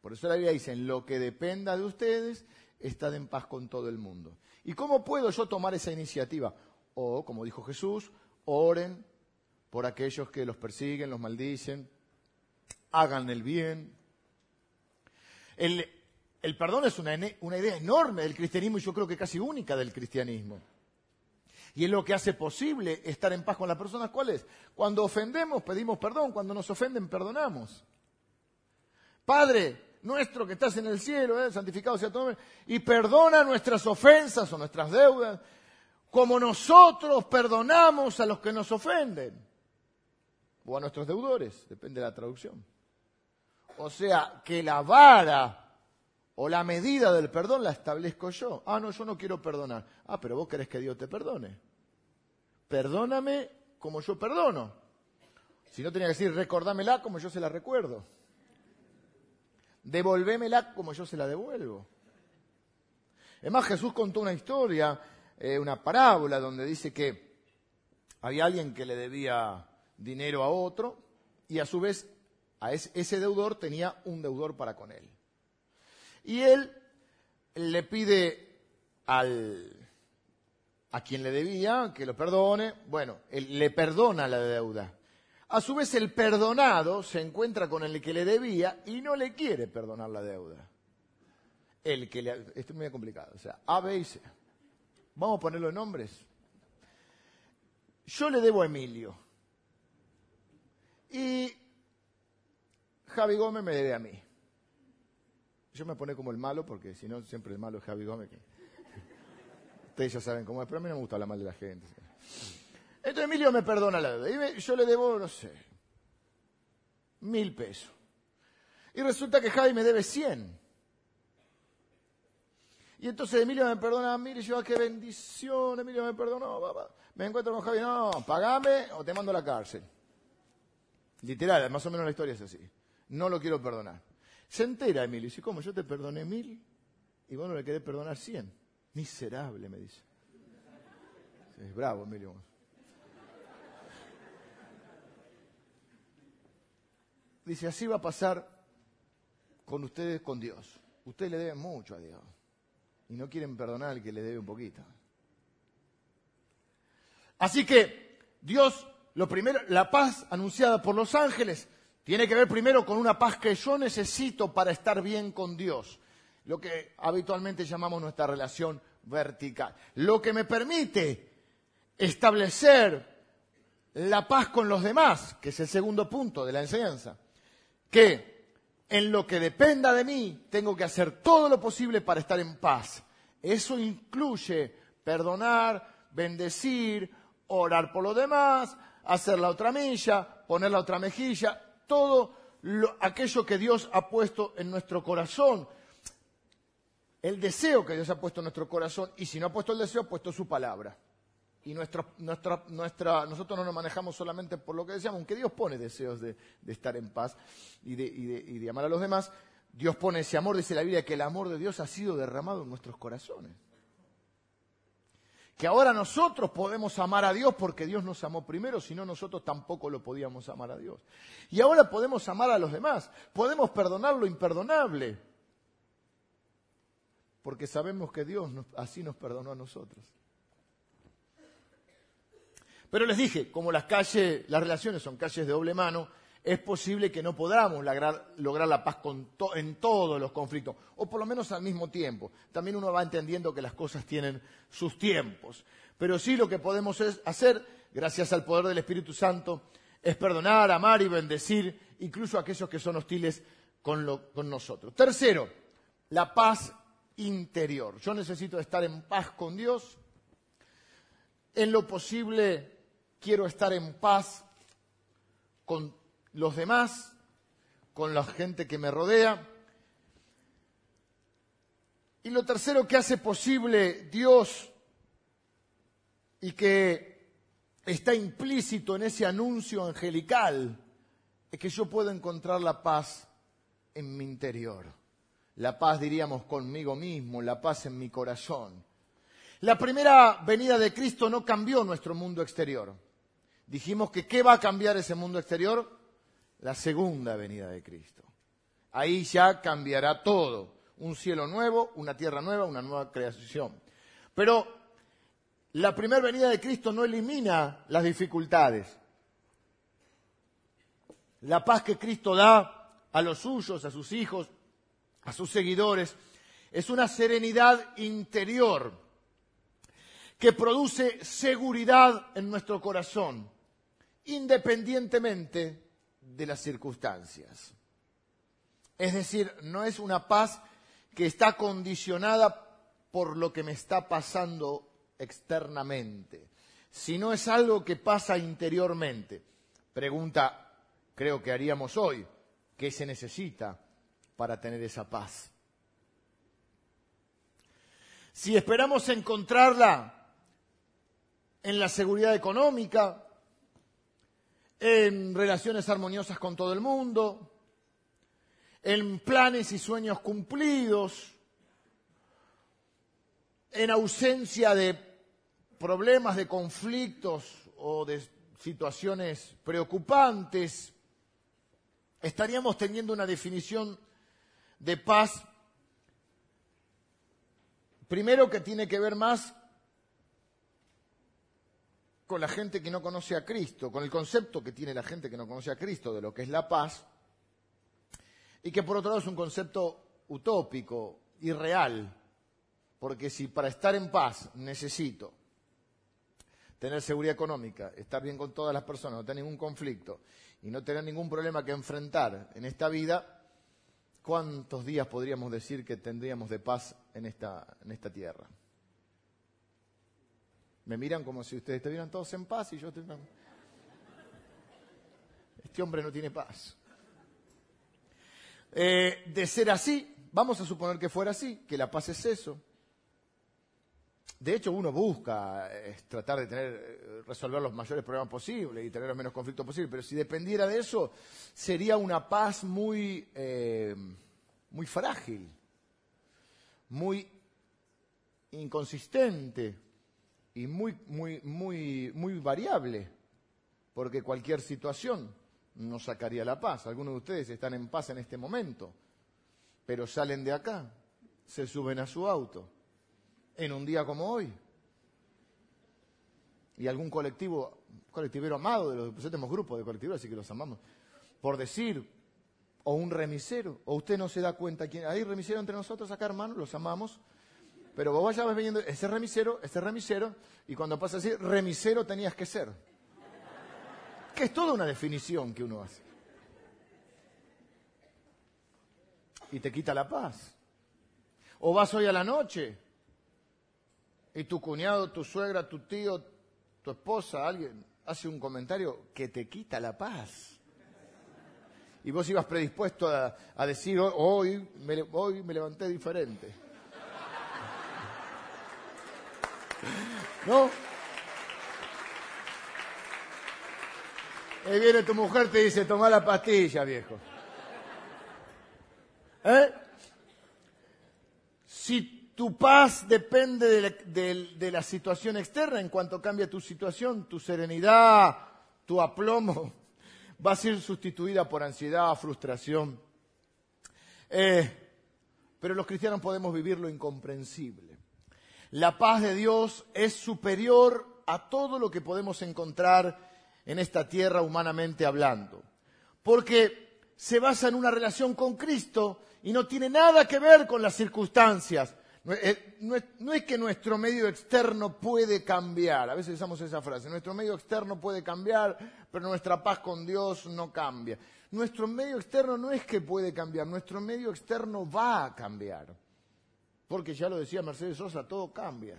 S1: Por eso la Biblia dice, en lo que dependa de ustedes, estad en paz con todo el mundo. ¿Y cómo puedo yo tomar esa iniciativa? O, como dijo Jesús, oren por aquellos que los persiguen, los maldicen, hagan el bien. El, perdón es una, una idea enorme del cristianismo y yo creo que casi única del cristianismo. Y es lo que hace posible estar en paz con las personas. ¿Cuál es? Cuando ofendemos, pedimos perdón. Cuando nos ofenden, perdonamos. Padre nuestro que estás en el cielo, ¿eh? santificado sea tu nombre, y perdona nuestras ofensas o nuestras deudas, como nosotros perdonamos a los que nos ofenden. O a nuestros deudores, depende de la traducción. O sea, que la vara o la medida del perdón la establezco yo. Ah, no, yo no quiero perdonar. Ah, pero vos querés que Dios te perdone. Perdóname como yo perdono. Si no tenía que decir, recordámela como yo se la recuerdo. Devolvémela como yo se la devuelvo. Es más, Jesús contó una historia, eh, una parábola, donde dice que había alguien que le debía dinero a otro y a su vez a ese deudor tenía un deudor para con él. Y él le pide al, a quien le debía que lo perdone. Bueno, él le perdona la deuda. A su vez, el perdonado se encuentra con el que le debía y no le quiere perdonar la deuda. El que le, esto es muy complicado. O sea, A, B y C. Vamos a ponerlo en nombres. Yo le debo a Emilio. Y Javi Gómez me debe a mí. Yo me pone como el malo, porque si no, siempre el malo es Javi Gómez. Ustedes ya saben cómo es, pero a mí no me gusta hablar mal de la gente. Entonces Emilio me perdona la deuda. Yo le debo, no sé, mil pesos. Y resulta que Javi me debe cien. Y entonces Emilio me perdona mí y yo, ah, qué bendición, Emilio me perdonó. Me encuentro con Javi, no, pagame o te mando a la cárcel. Literal, más o menos la historia es así. No lo quiero perdonar. Se entera Emilio y dice, ¿cómo? Yo te perdoné mil y vos no le querés perdonar cien. Miserable, me dice. Es bravo, Emilio. Dice, así va a pasar con ustedes, con Dios. Ustedes le deben mucho a Dios. Y no quieren perdonar al que le debe un poquito. Así que Dios, lo primero, la paz anunciada por los ángeles, tiene que ver primero con una paz que yo necesito para estar bien con Dios, lo que habitualmente llamamos nuestra relación vertical. Lo que me permite establecer la paz con los demás, que es el segundo punto de la enseñanza, que en lo que dependa de mí tengo que hacer todo lo posible para estar en paz. Eso incluye perdonar, bendecir, orar por los demás, hacer la otra milla, poner la otra mejilla, todo aquello que Dios ha puesto en nuestro corazón, el deseo que Dios ha puesto en nuestro corazón, y si no ha puesto el deseo, ha puesto su palabra. Y nuestra, nuestra, nosotros no nos manejamos solamente por lo que decíamos, aunque Dios pone deseos de, estar en paz y de, y de amar a los demás, Dios pone ese amor, dice la Biblia, que el amor de Dios ha sido derramado en nuestros corazones que ahora nosotros podemos amar a Dios porque Dios nos amó primero, si no nosotros tampoco lo podíamos amar a Dios. Y ahora podemos amar a los demás, podemos perdonar lo imperdonable, porque sabemos que Dios así nos perdonó a nosotros. Pero les dije, como las relaciones son calles de doble mano, es posible que no podamos lograr, la paz en todos los conflictos, o por lo menos al mismo tiempo. También uno va entendiendo que las cosas tienen sus tiempos. Pero sí lo que podemos hacer, gracias al poder del Espíritu Santo, es perdonar, amar y bendecir incluso a aquellos que son hostiles con nosotros. Tercero, la paz interior. Yo necesito estar en paz con Dios. En lo posible quiero estar en paz con los demás, con la gente que me rodea. Y lo tercero que hace posible Dios y que está implícito en ese anuncio angelical es que yo puedo encontrar la paz en mi interior. La paz, diríamos, conmigo mismo, la paz en mi corazón. La primera venida de Cristo no cambió nuestro mundo exterior. Dijimos que ¿qué va a cambiar ese mundo exterior? la segunda venida de Cristo. Ahí ya cambiará todo. Un cielo nuevo, una tierra nueva, una nueva creación. Pero la primera venida de Cristo no elimina las dificultades. La paz que Cristo da a los suyos, a sus hijos, a sus seguidores, es una serenidad interior que produce seguridad en nuestro corazón, independientemente de las circunstancias. Es decir, no es una paz que está condicionada por lo que me está pasando externamente, sino es algo que pasa interiormente. Pregunta creo que haríamos hoy. ¿Qué se necesita para tener esa paz? Si esperamos encontrarla en la seguridad económica, en relaciones armoniosas con todo el mundo, en planes y sueños cumplidos, en ausencia de problemas, de conflictos o de situaciones preocupantes, estaríamos teniendo una definición de paz, primero que tiene que ver más con la gente que no conoce a Cristo, con el concepto que tiene la gente que no conoce a Cristo de lo que es la paz, y que por otro lado es un concepto utópico, irreal, porque si para estar en paz necesito tener seguridad económica, estar bien con todas las personas, no tener ningún conflicto y no tener ningún problema que enfrentar en esta vida, ¿cuántos días podríamos decir que tendríamos de paz en esta, en esta tierra? Me miran como si ustedes estuvieran todos en paz y yo estoy... Este hombre no tiene paz. Eh, de ser así, vamos a suponer que fuera así, que la paz es eso, de hecho, uno busca eh, tratar de tener, eh, resolver los mayores problemas posibles y tener los menos conflictos posibles, pero si dependiera de eso, sería una paz muy, muy frágil, muy inconsistente y muy, muy, muy, muy variable, porque cualquier situación nos sacaría la paz. Algunos de ustedes están en paz en este momento, pero salen de acá, se suben a su auto en un día como hoy. Y algún colectivo, colectivero amado, de los, pues tenemos grupos de colectiveros, así que los amamos, por decir, o un remisero, o usted no se da cuenta quién, hay remisero entre nosotros acá, hermano, los amamos, pero vos vayas viendo, ese remisero, este remisero, y cuando pasa a decir, remisero tenías que ser. Que es toda una definición que uno hace. Y te quita la paz. O vas hoy a la noche y tu cuñado, tu suegra, tu tío, tu esposa, alguien hace un comentario que te quita la paz. Y vos ibas predispuesto a, decir, hoy me, hoy me levanté diferente. ¿No? Y viene tu mujer te dice, toma la pastilla, viejo. ¿Eh? Si tu paz depende de la, situación externa. En cuanto cambia tu situación, tu serenidad, tu aplomo, va a ser sustituida por ansiedad, frustración. Eh, pero los cristianos podemos vivir lo incomprensible. La paz de Dios es superior a todo lo que podemos encontrar en esta tierra humanamente hablando. Porque se basa en una relación con Cristo y no tiene nada que ver con las circunstancias. Eh, no es, que nuestro medio externo puede cambiar, a veces usamos esa frase, nuestro medio externo puede cambiar, pero nuestra paz con Dios no cambia. Nuestro medio externo no es que puede cambiar, nuestro medio externo va a cambiar. Porque ya lo decía Mercedes Sosa, todo cambia.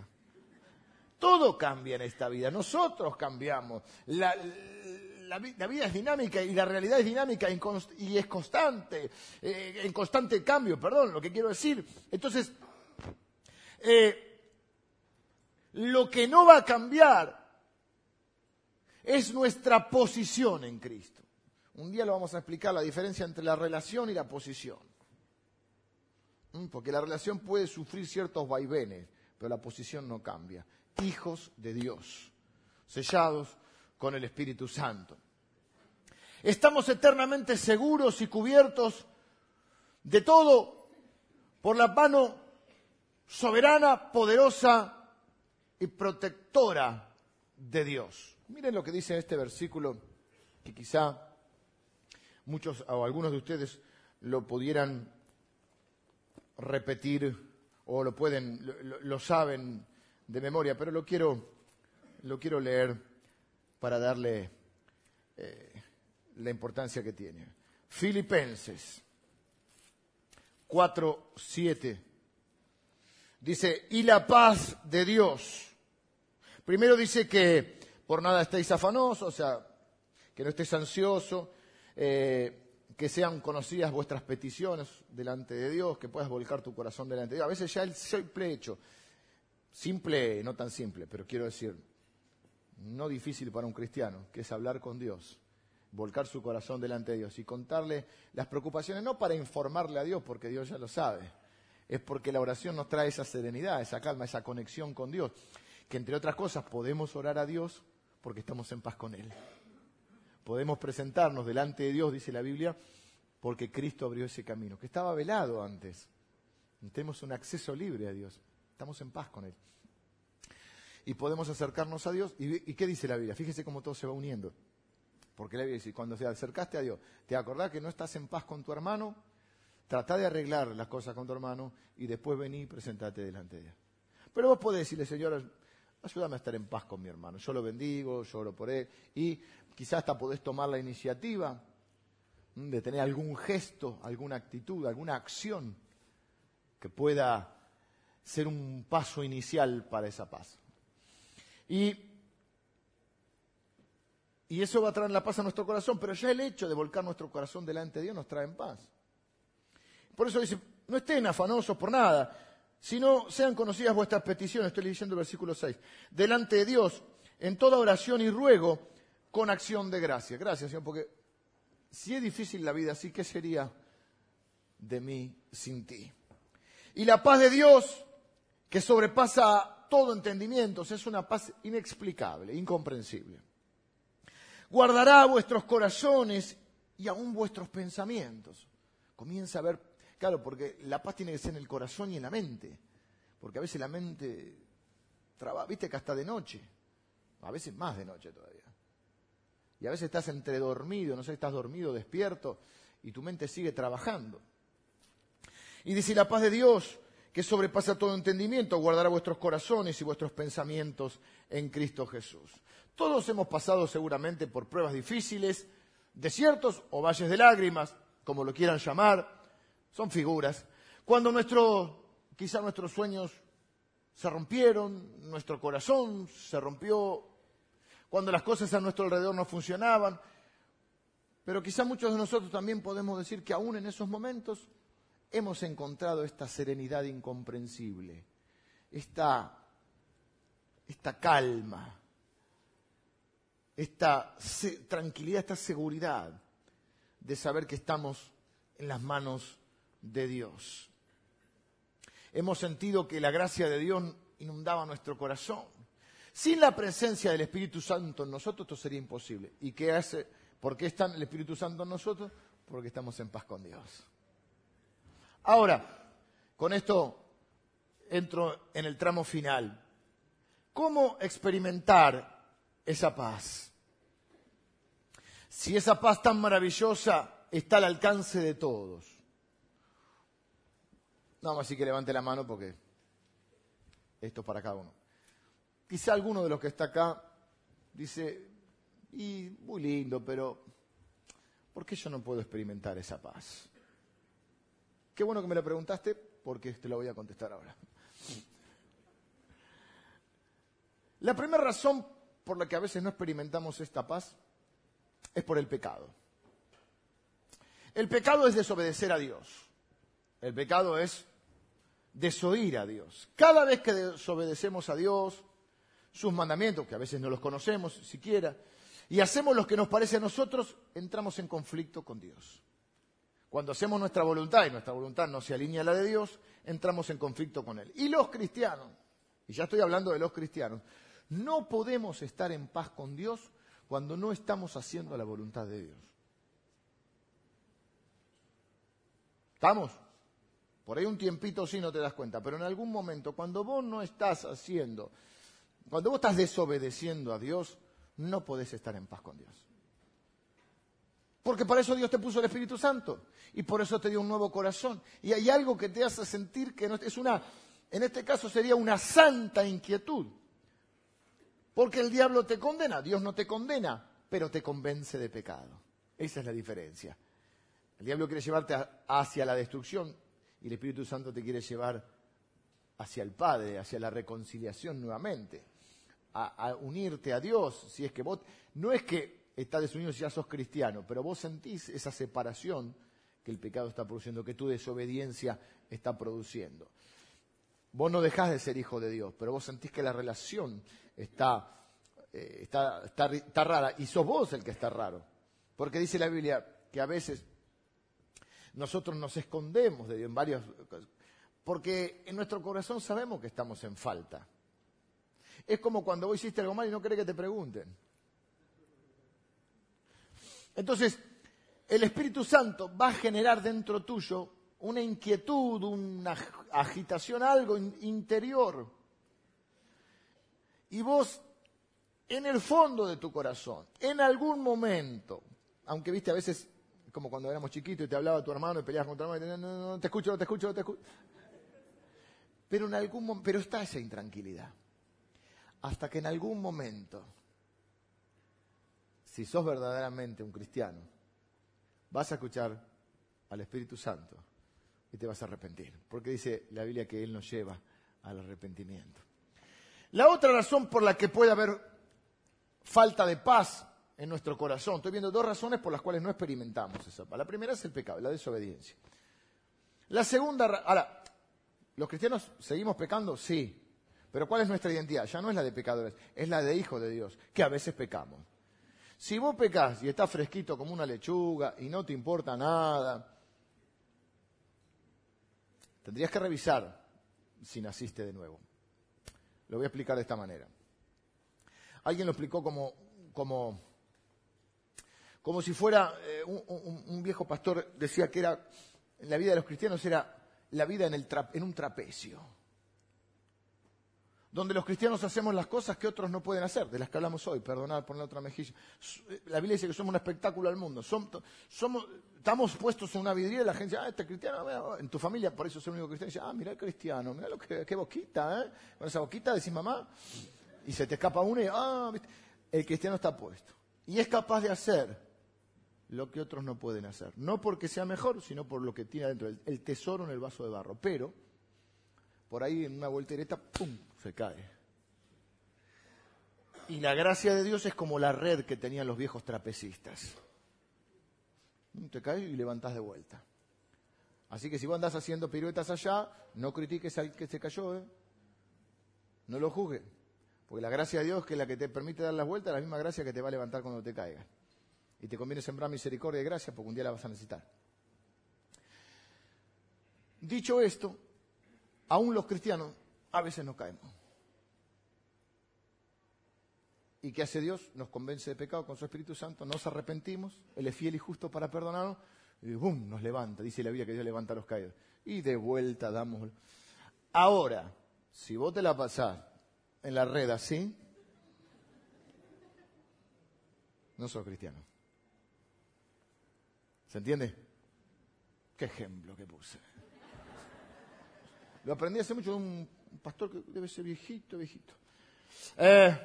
S1: Todo cambia en esta vida, nosotros cambiamos. La, vida es dinámica y la realidad es dinámica y es constante, eh, en constante cambio, perdón, lo que quiero decir. Entonces, eh, lo que no va a cambiar es nuestra posición en Cristo. Un día lo vamos a explicar, la diferencia entre la relación y la posición. ¿Mm? Porque la relación puede sufrir ciertos vaivenes, pero la posición no cambia. Hijos de Dios, sellados con el Espíritu Santo. Estamos eternamente seguros y cubiertos de todo por la mano soberana, poderosa y protectora de Dios. Miren lo que dice este versículo, que quizá muchos o algunos de ustedes lo pudieran repetir o lo pueden, lo, saben de memoria, pero lo quiero, lo quiero leer para darle eh, la importancia que tiene. Filipenses 4, 7. Dice, y la paz de Dios. Primero dice que por nada estéis afanosos, o sea, que no estés ansioso, eh, que sean conocidas vuestras peticiones delante de Dios, que puedas volcar tu corazón delante de Dios. A veces ya el simple hecho, simple, no tan simple, pero quiero decir, no difícil para un cristiano, que es hablar con Dios, volcar su corazón delante de Dios y contarle las preocupaciones, no para informarle a Dios, porque Dios ya lo sabe, es porque la oración nos trae esa serenidad, esa calma, esa conexión con Dios, que entre otras cosas podemos orar a Dios porque estamos en paz con Él. Podemos presentarnos delante de Dios, dice la Biblia, porque Cristo abrió ese camino, que estaba velado antes. Tenemos un acceso libre a Dios, estamos en paz con Él. Y podemos acercarnos a Dios. ¿Y, qué dice la Biblia? Fíjese cómo todo se va uniendo. Porque la Biblia dice, cuando te acercaste a Dios, te acordás que no estás en paz con tu hermano, trata de arreglar las cosas con tu hermano y después vení y presentate delante de Dios. Pero vos podés decirle, Señor, ayúdame a estar en paz con mi hermano. Yo lo bendigo, lloro por él. Y quizás hasta podés tomar la iniciativa de tener algún gesto, alguna actitud, alguna acción que pueda ser un paso inicial para esa paz. Y, y eso va a traer la paz a nuestro corazón, pero ya el hecho de volcar nuestro corazón delante de Dios nos trae en paz. Por eso dice, no estén afanosos por nada, sino sean conocidas vuestras peticiones, estoy leyendo el versículo 6, delante de Dios, en toda oración y ruego, con acción de gracia. Gracias, Señor, porque si es difícil la vida así, ¿qué sería de mí sin ti? Y la paz de Dios, que sobrepasa todo entendimiento, es una paz inexplicable, incomprensible. Guardará vuestros corazones y aún vuestros pensamientos. Comienza a ver Claro, porque la paz tiene que ser en el corazón y en la mente. Porque a veces la mente trabaja, viste que hasta de noche, a veces más de noche todavía. Y a veces estás entre dormido, no sé, estás dormido, despierto, y tu mente sigue trabajando. Y dice la paz de Dios, que sobrepasa todo entendimiento, guardará vuestros corazones y vuestros pensamientos en Cristo Jesús. Todos hemos pasado seguramente por pruebas difíciles, desiertos o valles de lágrimas, como lo quieran llamar, son figuras. Cuando nuestro, quizá nuestros sueños se rompieron, nuestro corazón se rompió, cuando las cosas a nuestro alrededor no funcionaban. Pero quizá muchos de nosotros también podemos decir que aún en esos momentos hemos encontrado esta serenidad incomprensible, esta, esta calma, esta tranquilidad, esta seguridad de saber que estamos en las manos de Dios. Hemos sentido que la gracia de Dios inundaba nuestro corazón. Sin la presencia del Espíritu Santo en nosotros esto sería imposible. ¿Y qué hace? ¿Por qué está el Espíritu Santo en nosotros? Porque estamos en paz con Dios. Ahora, con esto entro en el tramo final. ¿Cómo experimentar esa paz? Si esa paz tan maravillosa está al alcance de todos. No, así que levante la mano porque esto es para cada uno. Quizá alguno de los que está acá dice, y muy lindo, pero ¿por qué yo no puedo experimentar esa paz? Qué bueno que me lo preguntaste porque te lo voy a contestar ahora. La primera razón por la que a veces no experimentamos esta paz es por el pecado. El pecado es desobedecer a Dios. El pecado es desoír a Dios. Cada vez que desobedecemos a Dios, sus mandamientos, que a veces no los conocemos siquiera, y hacemos lo que nos parece a nosotros, entramos en conflicto con Dios. Cuando hacemos nuestra voluntad y nuestra voluntad no se alinea a la de Dios, entramos en conflicto con Él. Y los cristianos, y ya estoy hablando de los cristianos, no podemos estar en paz con Dios cuando no estamos haciendo la voluntad de Dios. ¿Estamos? Por ahí un tiempito sí no te das cuenta, pero en algún momento, cuando vos no estás haciendo, cuando vos estás desobedeciendo a Dios, no podés estar en paz con Dios. Porque para eso Dios te puso el Espíritu Santo y por eso te dio un nuevo corazón. Y hay algo que te hace sentir que no, es una, en este caso sería una santa inquietud. Porque el diablo te condena, Dios no te condena, pero te convence de pecado. Esa es la diferencia. El diablo quiere llevarte hacia la destrucción y el Espíritu Santo te quiere llevar hacia el Padre, hacia la reconciliación nuevamente, a, unirte a Dios. Si es que vos, no es que estás desunido si ya sos cristiano, pero vos sentís esa separación que el pecado está produciendo, que tu desobediencia está produciendo. Vos no dejás de ser hijo de Dios, pero vos sentís que la relación está, eh, está, está rara y sos vos el que está raro. Porque dice la Biblia que a veces nosotros nos escondemos de Dios en varios porque en nuestro corazón sabemos que estamos en falta. Es como cuando vos hiciste algo mal y no querés que te pregunten. Entonces, el Espíritu Santo va a generar dentro tuyo una inquietud, una agitación, algo interior. Y vos, en el fondo de tu corazón, en algún momento, aunque viste a veces como cuando éramos chiquitos y te hablaba tu hermano y peleabas con tu hermano y te, no, no, no te escucho, no te escucho, no te escucho. Pero en algún pero está esa intranquilidad. Hasta que en algún momento, si sos verdaderamente un cristiano, vas a escuchar al Espíritu Santo y te vas a arrepentir. Porque dice la Biblia que Él nos lleva al arrepentimiento. La otra razón por la que puede haber falta de paz en nuestro corazón. Estoy viendo dos razones por las cuales no experimentamos esa paz. La primera es el pecado, la desobediencia. La segunda, ahora, ¿los cristianos seguimos pecando? Sí. Pero ¿cuál es nuestra identidad? Ya no es la de pecadores, es la de hijos de Dios, que a veces pecamos. Si vos pecás y estás fresquito como una lechuga y no te importa nada, tendrías que revisar si naciste de nuevo. Lo voy a explicar de esta manera. Alguien lo explicó como, como como si fuera eh, un, viejo pastor decía que era, en la vida de los cristianos era la vida en, un trapecio, donde los cristianos hacemos las cosas que otros no pueden hacer, de las que hablamos hoy, perdonad por la otra mejilla. Eh, la Biblia dice que somos un espectáculo al mundo, somos, estamos puestos en una vidriera y la gente dice, ah, este cristiano, en tu familia, por eso es el único cristiano, dice, ah, mira el cristiano, mira lo que, qué boquita, ¿eh? Con esa boquita decís mamá, y se te escapa una y, ah, el cristiano está puesto. Y es capaz de hacer lo que otros no pueden hacer. No porque sea mejor, sino por lo que tiene adentro, el, tesoro en el vaso de barro. Pero, por ahí en una voltereta, ¡pum!, se cae. Y la gracia de Dios es como la red que tenían los viejos trapecistas. Te caes y levantás de vuelta. Así que si vos andás haciendo piruetas allá, no critiques al que se cayó, ¿eh? No lo juzgues. Porque la gracia de Dios, que es la que te permite dar las vueltas, es la misma gracia que te va a levantar cuando te caigas. Y te conviene sembrar misericordia y gracia porque un día la vas a necesitar. Dicho esto, aún los cristianos a veces no caemos. ¿Y qué hace Dios? Nos convence de pecado con su Espíritu Santo, nos arrepentimos, Él es fiel y justo para perdonarnos, y ¡bum! nos levanta. Dice la Biblia que Dios levanta a los caídos. Y de vuelta damos. Ahora, si vos te la pasás en la red así, no sos cristiano. ¿Se entiende? Qué ejemplo que puse. Lo aprendí hace mucho de un pastor que debe ser viejito, viejito. Eh,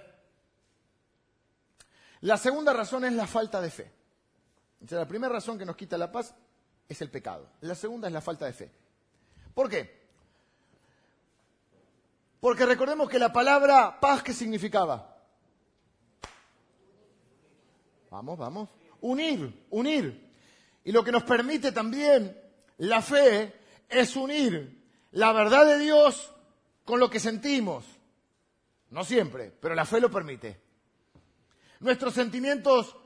S1: la segunda razón es la falta de fe. la primera razón que nos quita la paz es el pecado. La segunda es la falta de fe. ¿Por qué? Porque recordemos que la palabra paz, ¿qué significaba? Vamos, vamos. Unir, unir. Y lo que nos permite también la fe es unir la verdad de Dios con lo que sentimos. No siempre, pero la fe lo permite. Nuestros sentimientos,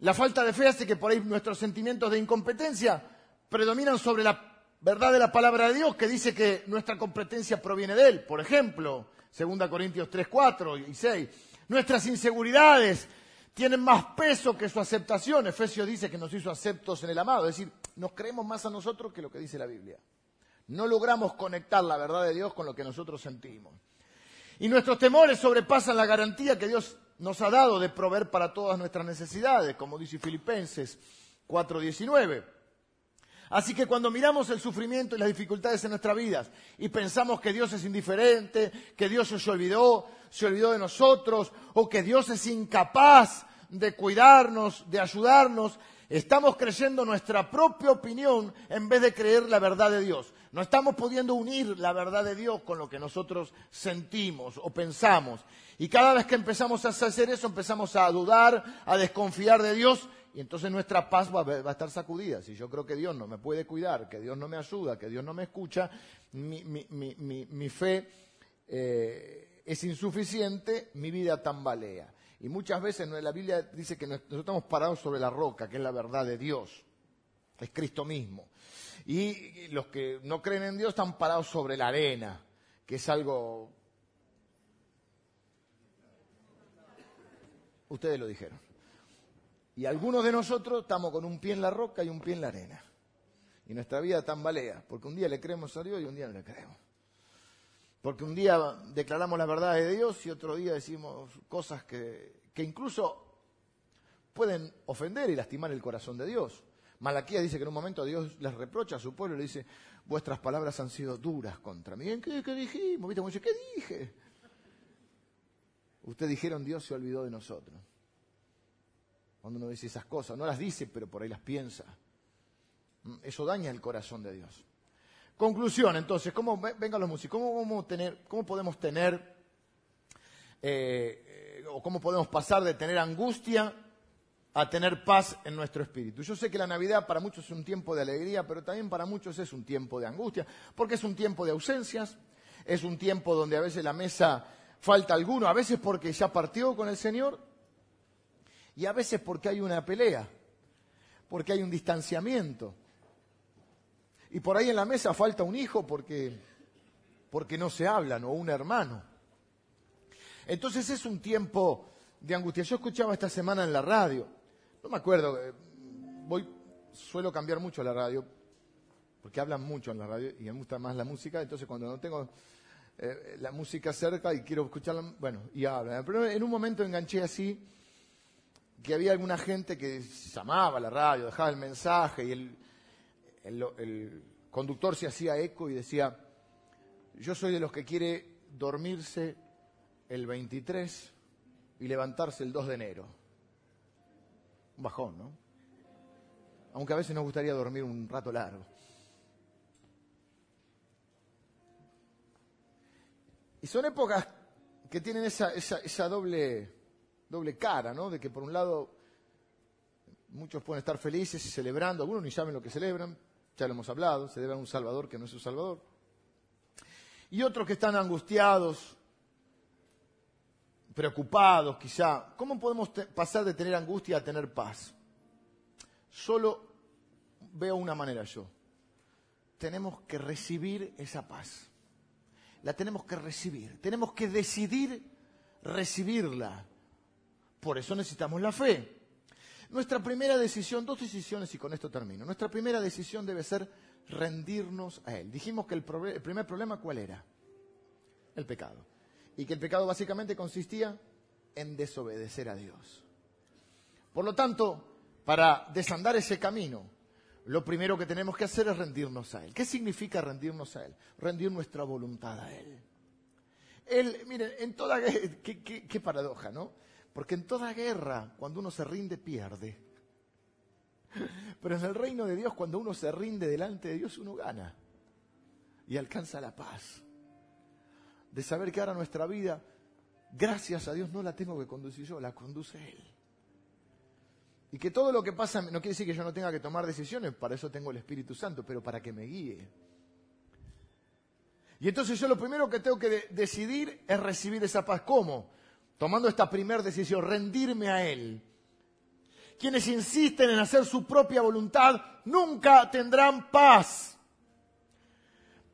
S1: la falta de fe hace que por ahí nuestros sentimientos de incompetencia predominan sobre la verdad de la palabra de Dios que dice que nuestra competencia proviene de Él. Por ejemplo, 2 Corintios 3, 4 y 6. Nuestras inseguridades tienen más peso que su aceptación. Efesios dice que nos hizo aceptos en el amado. Es decir, nos creemos más a nosotros que lo que dice la Biblia. No logramos conectar la verdad de Dios con lo que nosotros sentimos. Y nuestros temores sobrepasan la garantía que Dios nos ha dado de proveer para todas nuestras necesidades, como dice Filipenses 4:19. Así que cuando miramos el sufrimiento y las dificultades en nuestras vidas y pensamos que Dios es indiferente, que Dios se olvidó, se olvidó de nosotros, o que Dios es incapaz de cuidarnos, de ayudarnos, estamos creyendo nuestra propia opinión en vez de creer la verdad de Dios. No estamos pudiendo unir la verdad de Dios con lo que nosotros sentimos o pensamos. Y cada vez que empezamos a hacer eso, empezamos a dudar, a desconfiar de Dios y entonces nuestra paz va, a estar sacudida. Si yo creo que Dios no me puede cuidar, que Dios no me ayuda, que Dios no me escucha, mi, fe eh, es insuficiente, mi vida tambalea. Y muchas veces la Biblia dice que nosotros estamos parados sobre la roca, que es la verdad de Dios, es Cristo mismo. Y los que no creen en Dios están parados sobre la arena, que es algo... Ustedes lo dijeron. Y algunos de nosotros estamos con un pie en la roca y un pie en la arena. Y nuestra vida tambalea, porque un día le creemos a Dios y un día no le creemos. Porque un día declaramos la verdad de Dios y otro día decimos cosas que, que incluso pueden ofender y lastimar el corazón de Dios. Malaquía dice que en un momento Dios les reprocha a su pueblo y le dice, vuestras palabras han sido duras contra mí. ¿Qué, qué dijimos? ¿Viste? ¿Qué dije? Ustedes dijeron Dios se olvidó de nosotros. Cuando uno dice esas cosas, no las dice, pero por ahí las piensa. Mm, eso daña el corazón de Dios. Conclusión, entonces, ¿cómo, vengan los músicos, ¿cómo, tener, cómo podemos tener, eh, eh, o cómo podemos pasar de tener angustia a tener paz en nuestro espíritu? Yo sé que la Navidad para muchos es un tiempo de alegría, pero también para muchos es un tiempo de angustia, porque es un tiempo de ausencias, es un tiempo donde a veces la mesa falta alguno, a veces porque ya partió con el Señor, y a veces porque hay una pelea, porque hay un distanciamiento. Y por ahí en la mesa falta un hijo porque, porque no se hablan, o un hermano. Entonces es un tiempo de angustia. Yo escuchaba esta semana en la radio, no me acuerdo, eh, voy, suelo cambiar mucho la radio, porque hablan mucho en la radio y me gusta más la música, entonces cuando no tengo eh, la música cerca y quiero escucharla, bueno, y hablan. Pero en un momento enganché así que había alguna gente que llamaba la radio, dejaba el mensaje y el, el, conductor se hacía eco y decía, yo soy de los que quiere dormirse el 23 y levantarse el 2 de enero. Un bajón, ¿no? Aunque a veces nos gustaría dormir un rato largo. Y son épocas que tienen esa, esa, esa doble doble cara, ¿no? De que por un lado muchos pueden estar felices y celebrando, algunos ni saben lo que celebran, ya lo hemos hablado, celebran un Salvador que no es su Salvador. Y otros que están angustiados, preocupados quizá. ¿Cómo podemos pasar de tener angustia a tener paz? Solo veo una manera yo. Tenemos que recibir esa paz. La tenemos que recibir. Tenemos que decidir recibirla. Por eso necesitamos la fe. Nuestra primera decisión, dos decisiones y con esto termino. Nuestra primera decisión debe ser rendirnos a Él. Dijimos que el, primer problema, ¿cuál era? El pecado. Y que el pecado básicamente consistía en desobedecer a Dios. Por lo tanto, para desandar ese camino, lo primero que tenemos que hacer es rendirnos a Él. ¿Qué significa rendirnos a Él? Rendir nuestra voluntad a Él. Él, miren, en toda... qué, paradoja, ¿no? Porque en toda guerra, cuando uno se rinde, pierde. Pero en el reino de Dios, cuando uno se rinde delante de Dios, uno gana. Y alcanza la paz. De saber que ahora nuestra vida, gracias a Dios, no la tengo que conducir yo, la conduce Él. Y que todo lo que pasa, no quiere decir que yo no tenga que tomar decisiones, para eso tengo el Espíritu Santo, pero para que me guíe. Y entonces yo lo primero que tengo que decidir es recibir esa paz. ¿Cómo? Tomando esta primera decisión, rendirme a Él. Quienes insisten en hacer su propia voluntad nunca tendrán paz.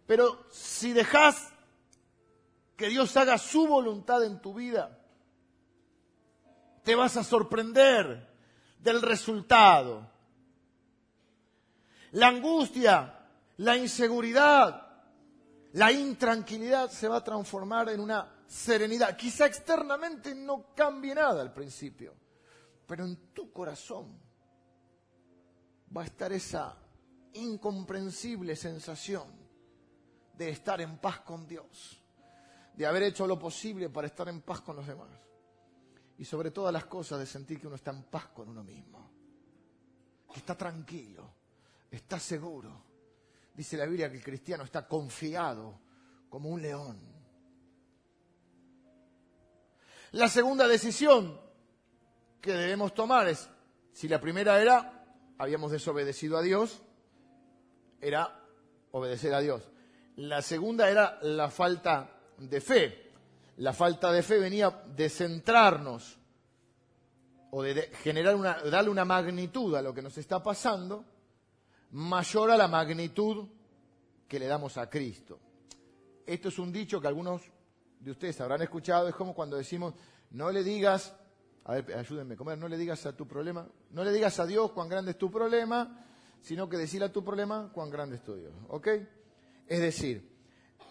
S1: Pero si dejas que Dios haga su voluntad en tu vida, te vas a sorprender del resultado. la angustia, la inseguridad, la intranquilidad se va a transformar en una serenidad. Quizá externamente no cambie nada al principio, pero en tu corazón va a estar esa incomprensible sensación de estar en paz con Dios, de haber hecho lo posible para estar en paz con los demás y sobre todas las cosas de sentir que uno está en paz con uno mismo, que está tranquilo, está seguro. Dice la Biblia que el cristiano está confiado como un león. La segunda decisión que debemos tomar es, si la primera era, habíamos desobedecido a Dios, era obedecer a Dios. La segunda era la falta de fe. La falta de fe venía de centrarnos o de generar una, darle una magnitud a lo que nos está pasando mayor a la magnitud que le damos a Cristo. Esto es un dicho que algunos de ustedes habrán escuchado, es como cuando decimos, no le digas, a ver, ayúdenme a comer, no le digas a tu problema, no le digas a Dios cuán grande es tu problema, sino que decirle a tu problema cuán grande es tu Dios. ¿Ok? Es decir,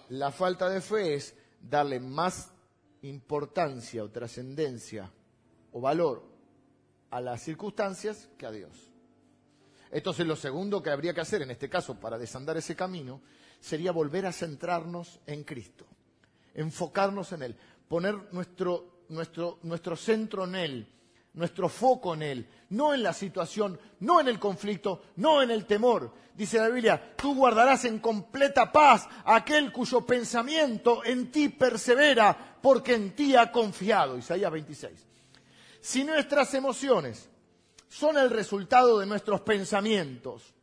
S1: la falta de fe es darle más importancia o trascendencia o valor a las circunstancias que a Dios. Entonces lo segundo que habría que hacer en este caso para desandar ese camino sería volver a centrarnos en Cristo, enfocarnos en Él, poner nuestro, nuestro, nuestro centro en Él, nuestro foco en Él, no en la situación, no en el conflicto, no en el temor. Dice la Biblia, tú guardarás en completa paz aquel cuyo pensamiento en ti persevera, porque en ti ha confiado. Isaías 26. Si nuestras emociones son el resultado de nuestros pensamientos,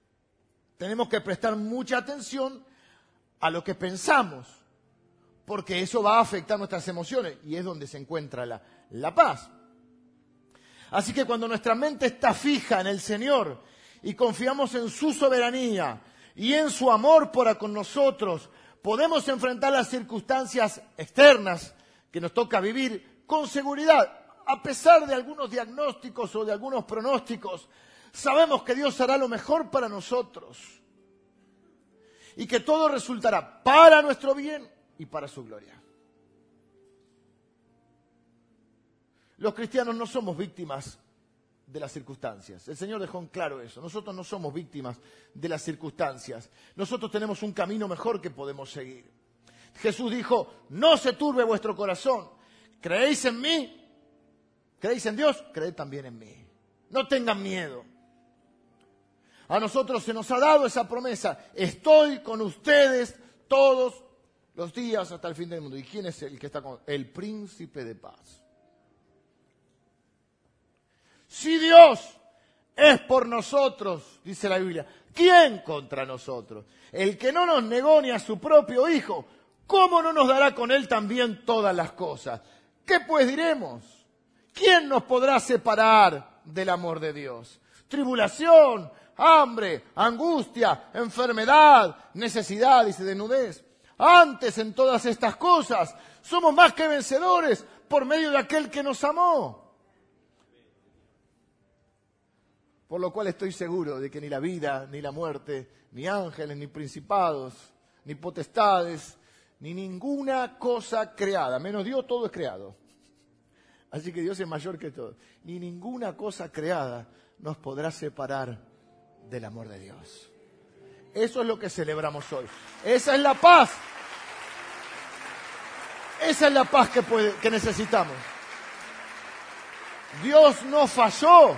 S1: tenemos que prestar mucha atención a lo que pensamos, porque eso va a afectar nuestras emociones y es donde se encuentra la, la paz. Así que cuando nuestra mente está fija en el Señor y confiamos en su soberanía y en su amor para con nosotros, podemos enfrentar las circunstancias externas que nos toca vivir con seguridad, a pesar de algunos diagnósticos o de algunos pronósticos. Sabemos que Dios hará lo mejor para nosotros y que todo resultará para nuestro bien y para su gloria. Los cristianos no somos víctimas de las circunstancias. El Señor dejó en claro eso. Nosotros no somos víctimas de las circunstancias. Nosotros tenemos un camino mejor que podemos seguir. Jesús dijo, no se turbe vuestro corazón. ¿Creéis en mí? ¿Creéis en Dios? Creed también en mí. No tengan miedo. A nosotros se nos ha dado esa promesa. Estoy con ustedes todos los días hasta el fin del mundo. ¿Y quién es el que está con? El príncipe de paz. Si Dios es por nosotros, dice la Biblia, ¿quién contra nosotros? El que no nos negó ni a su propio Hijo, ¿cómo no nos dará con Él también todas las cosas? ¿Qué pues diremos? ¿Quién nos podrá separar del amor de Dios? Tribulación, hambre, angustia, enfermedad, necesidad, dice desnudez. Antes en todas estas cosas somos más que vencedores por medio de aquel que nos amó. Por lo cual estoy seguro de que ni la vida, ni la muerte, ni ángeles, ni principados, ni potestades, ni ninguna cosa creada, menos Dios todo es creado. Así que Dios es mayor que todo. Ni ninguna cosa creada nos podrá separar del amor de Dios. Eso es lo que celebramos hoy. Esa es la paz. Esa es la paz que, necesitamos. Dios no falló.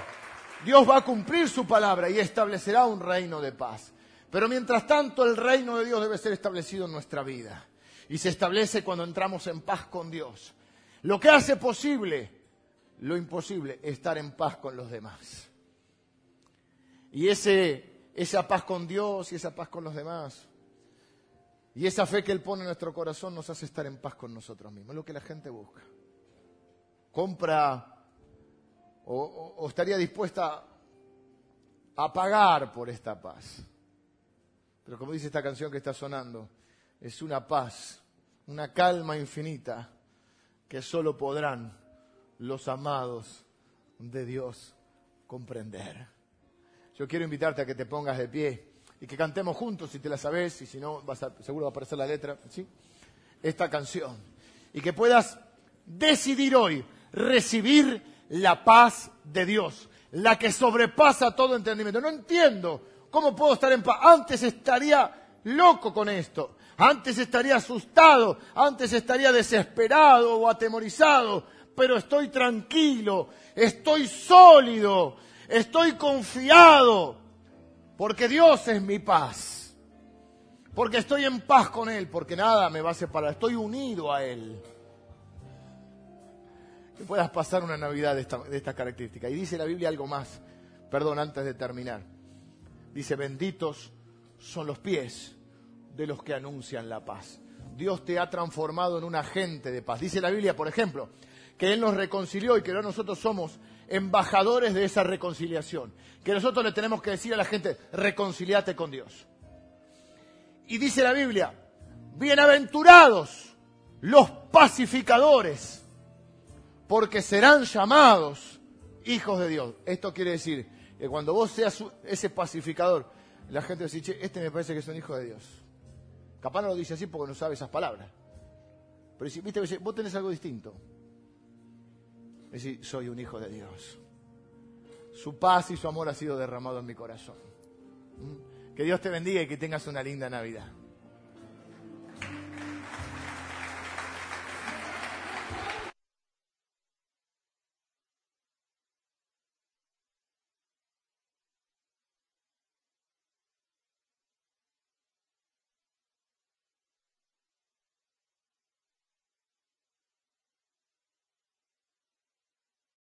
S1: Dios va a cumplir su palabra y establecerá un reino de paz. Pero mientras tanto el reino de Dios debe ser establecido en nuestra vida. Y se establece cuando entramos en paz con Dios. Lo que hace posible lo imposible, estar en paz con los demás. Y ese, esa paz con Dios y esa paz con los demás. Y esa fe que Él pone en nuestro corazón nos hace estar en paz con nosotros mismos. Es lo que la gente busca. Compra o, estaría dispuesta a pagar por esta paz. Pero como dice esta canción que está sonando, es una paz, una calma infinita que solo podrán los amados de Dios comprender. Yo quiero invitarte a que te pongas de pie y que cantemos juntos si te la sabes y si no, vas a, seguro va a aparecer la letra, ¿sí? Esta canción. Y que puedas decidir hoy recibir la paz de Dios, la que sobrepasa todo entendimiento. No entiendo cómo puedo estar en paz. Antes estaría loco con esto. Antes estaría asustado, antes estaría desesperado o atemorizado, pero estoy tranquilo, estoy sólido, estoy confiado, porque Dios es mi paz, porque estoy en paz con Él, porque nada me va a separar, estoy unido a Él. Que puedas pasar una Navidad de esta, característica. Y dice la Biblia algo más, perdón, antes de terminar. Dice, benditos son los pies de los que anuncian la paz. Dios te ha transformado en un agente de paz. Dice la Biblia, por ejemplo, que Él nos reconcilió y que nosotros somos embajadores de esa reconciliación. Que nosotros le tenemos que decir a la gente, reconciliate con Dios. Y dice la Biblia, bienaventurados los pacificadores, porque serán llamados hijos de Dios. Esto quiere decir que cuando vos seas ese pacificador, la gente a decir, este me parece que es un hijo de Dios. Capaz no lo dice así porque no sabe esas palabras. Pero si, viste, vos tenés algo distinto. Decir, soy un hijo de Dios. Su paz y su amor ha sido derramado en mi corazón. ¿Mm? Que Dios te bendiga y que tengas una linda Navidad.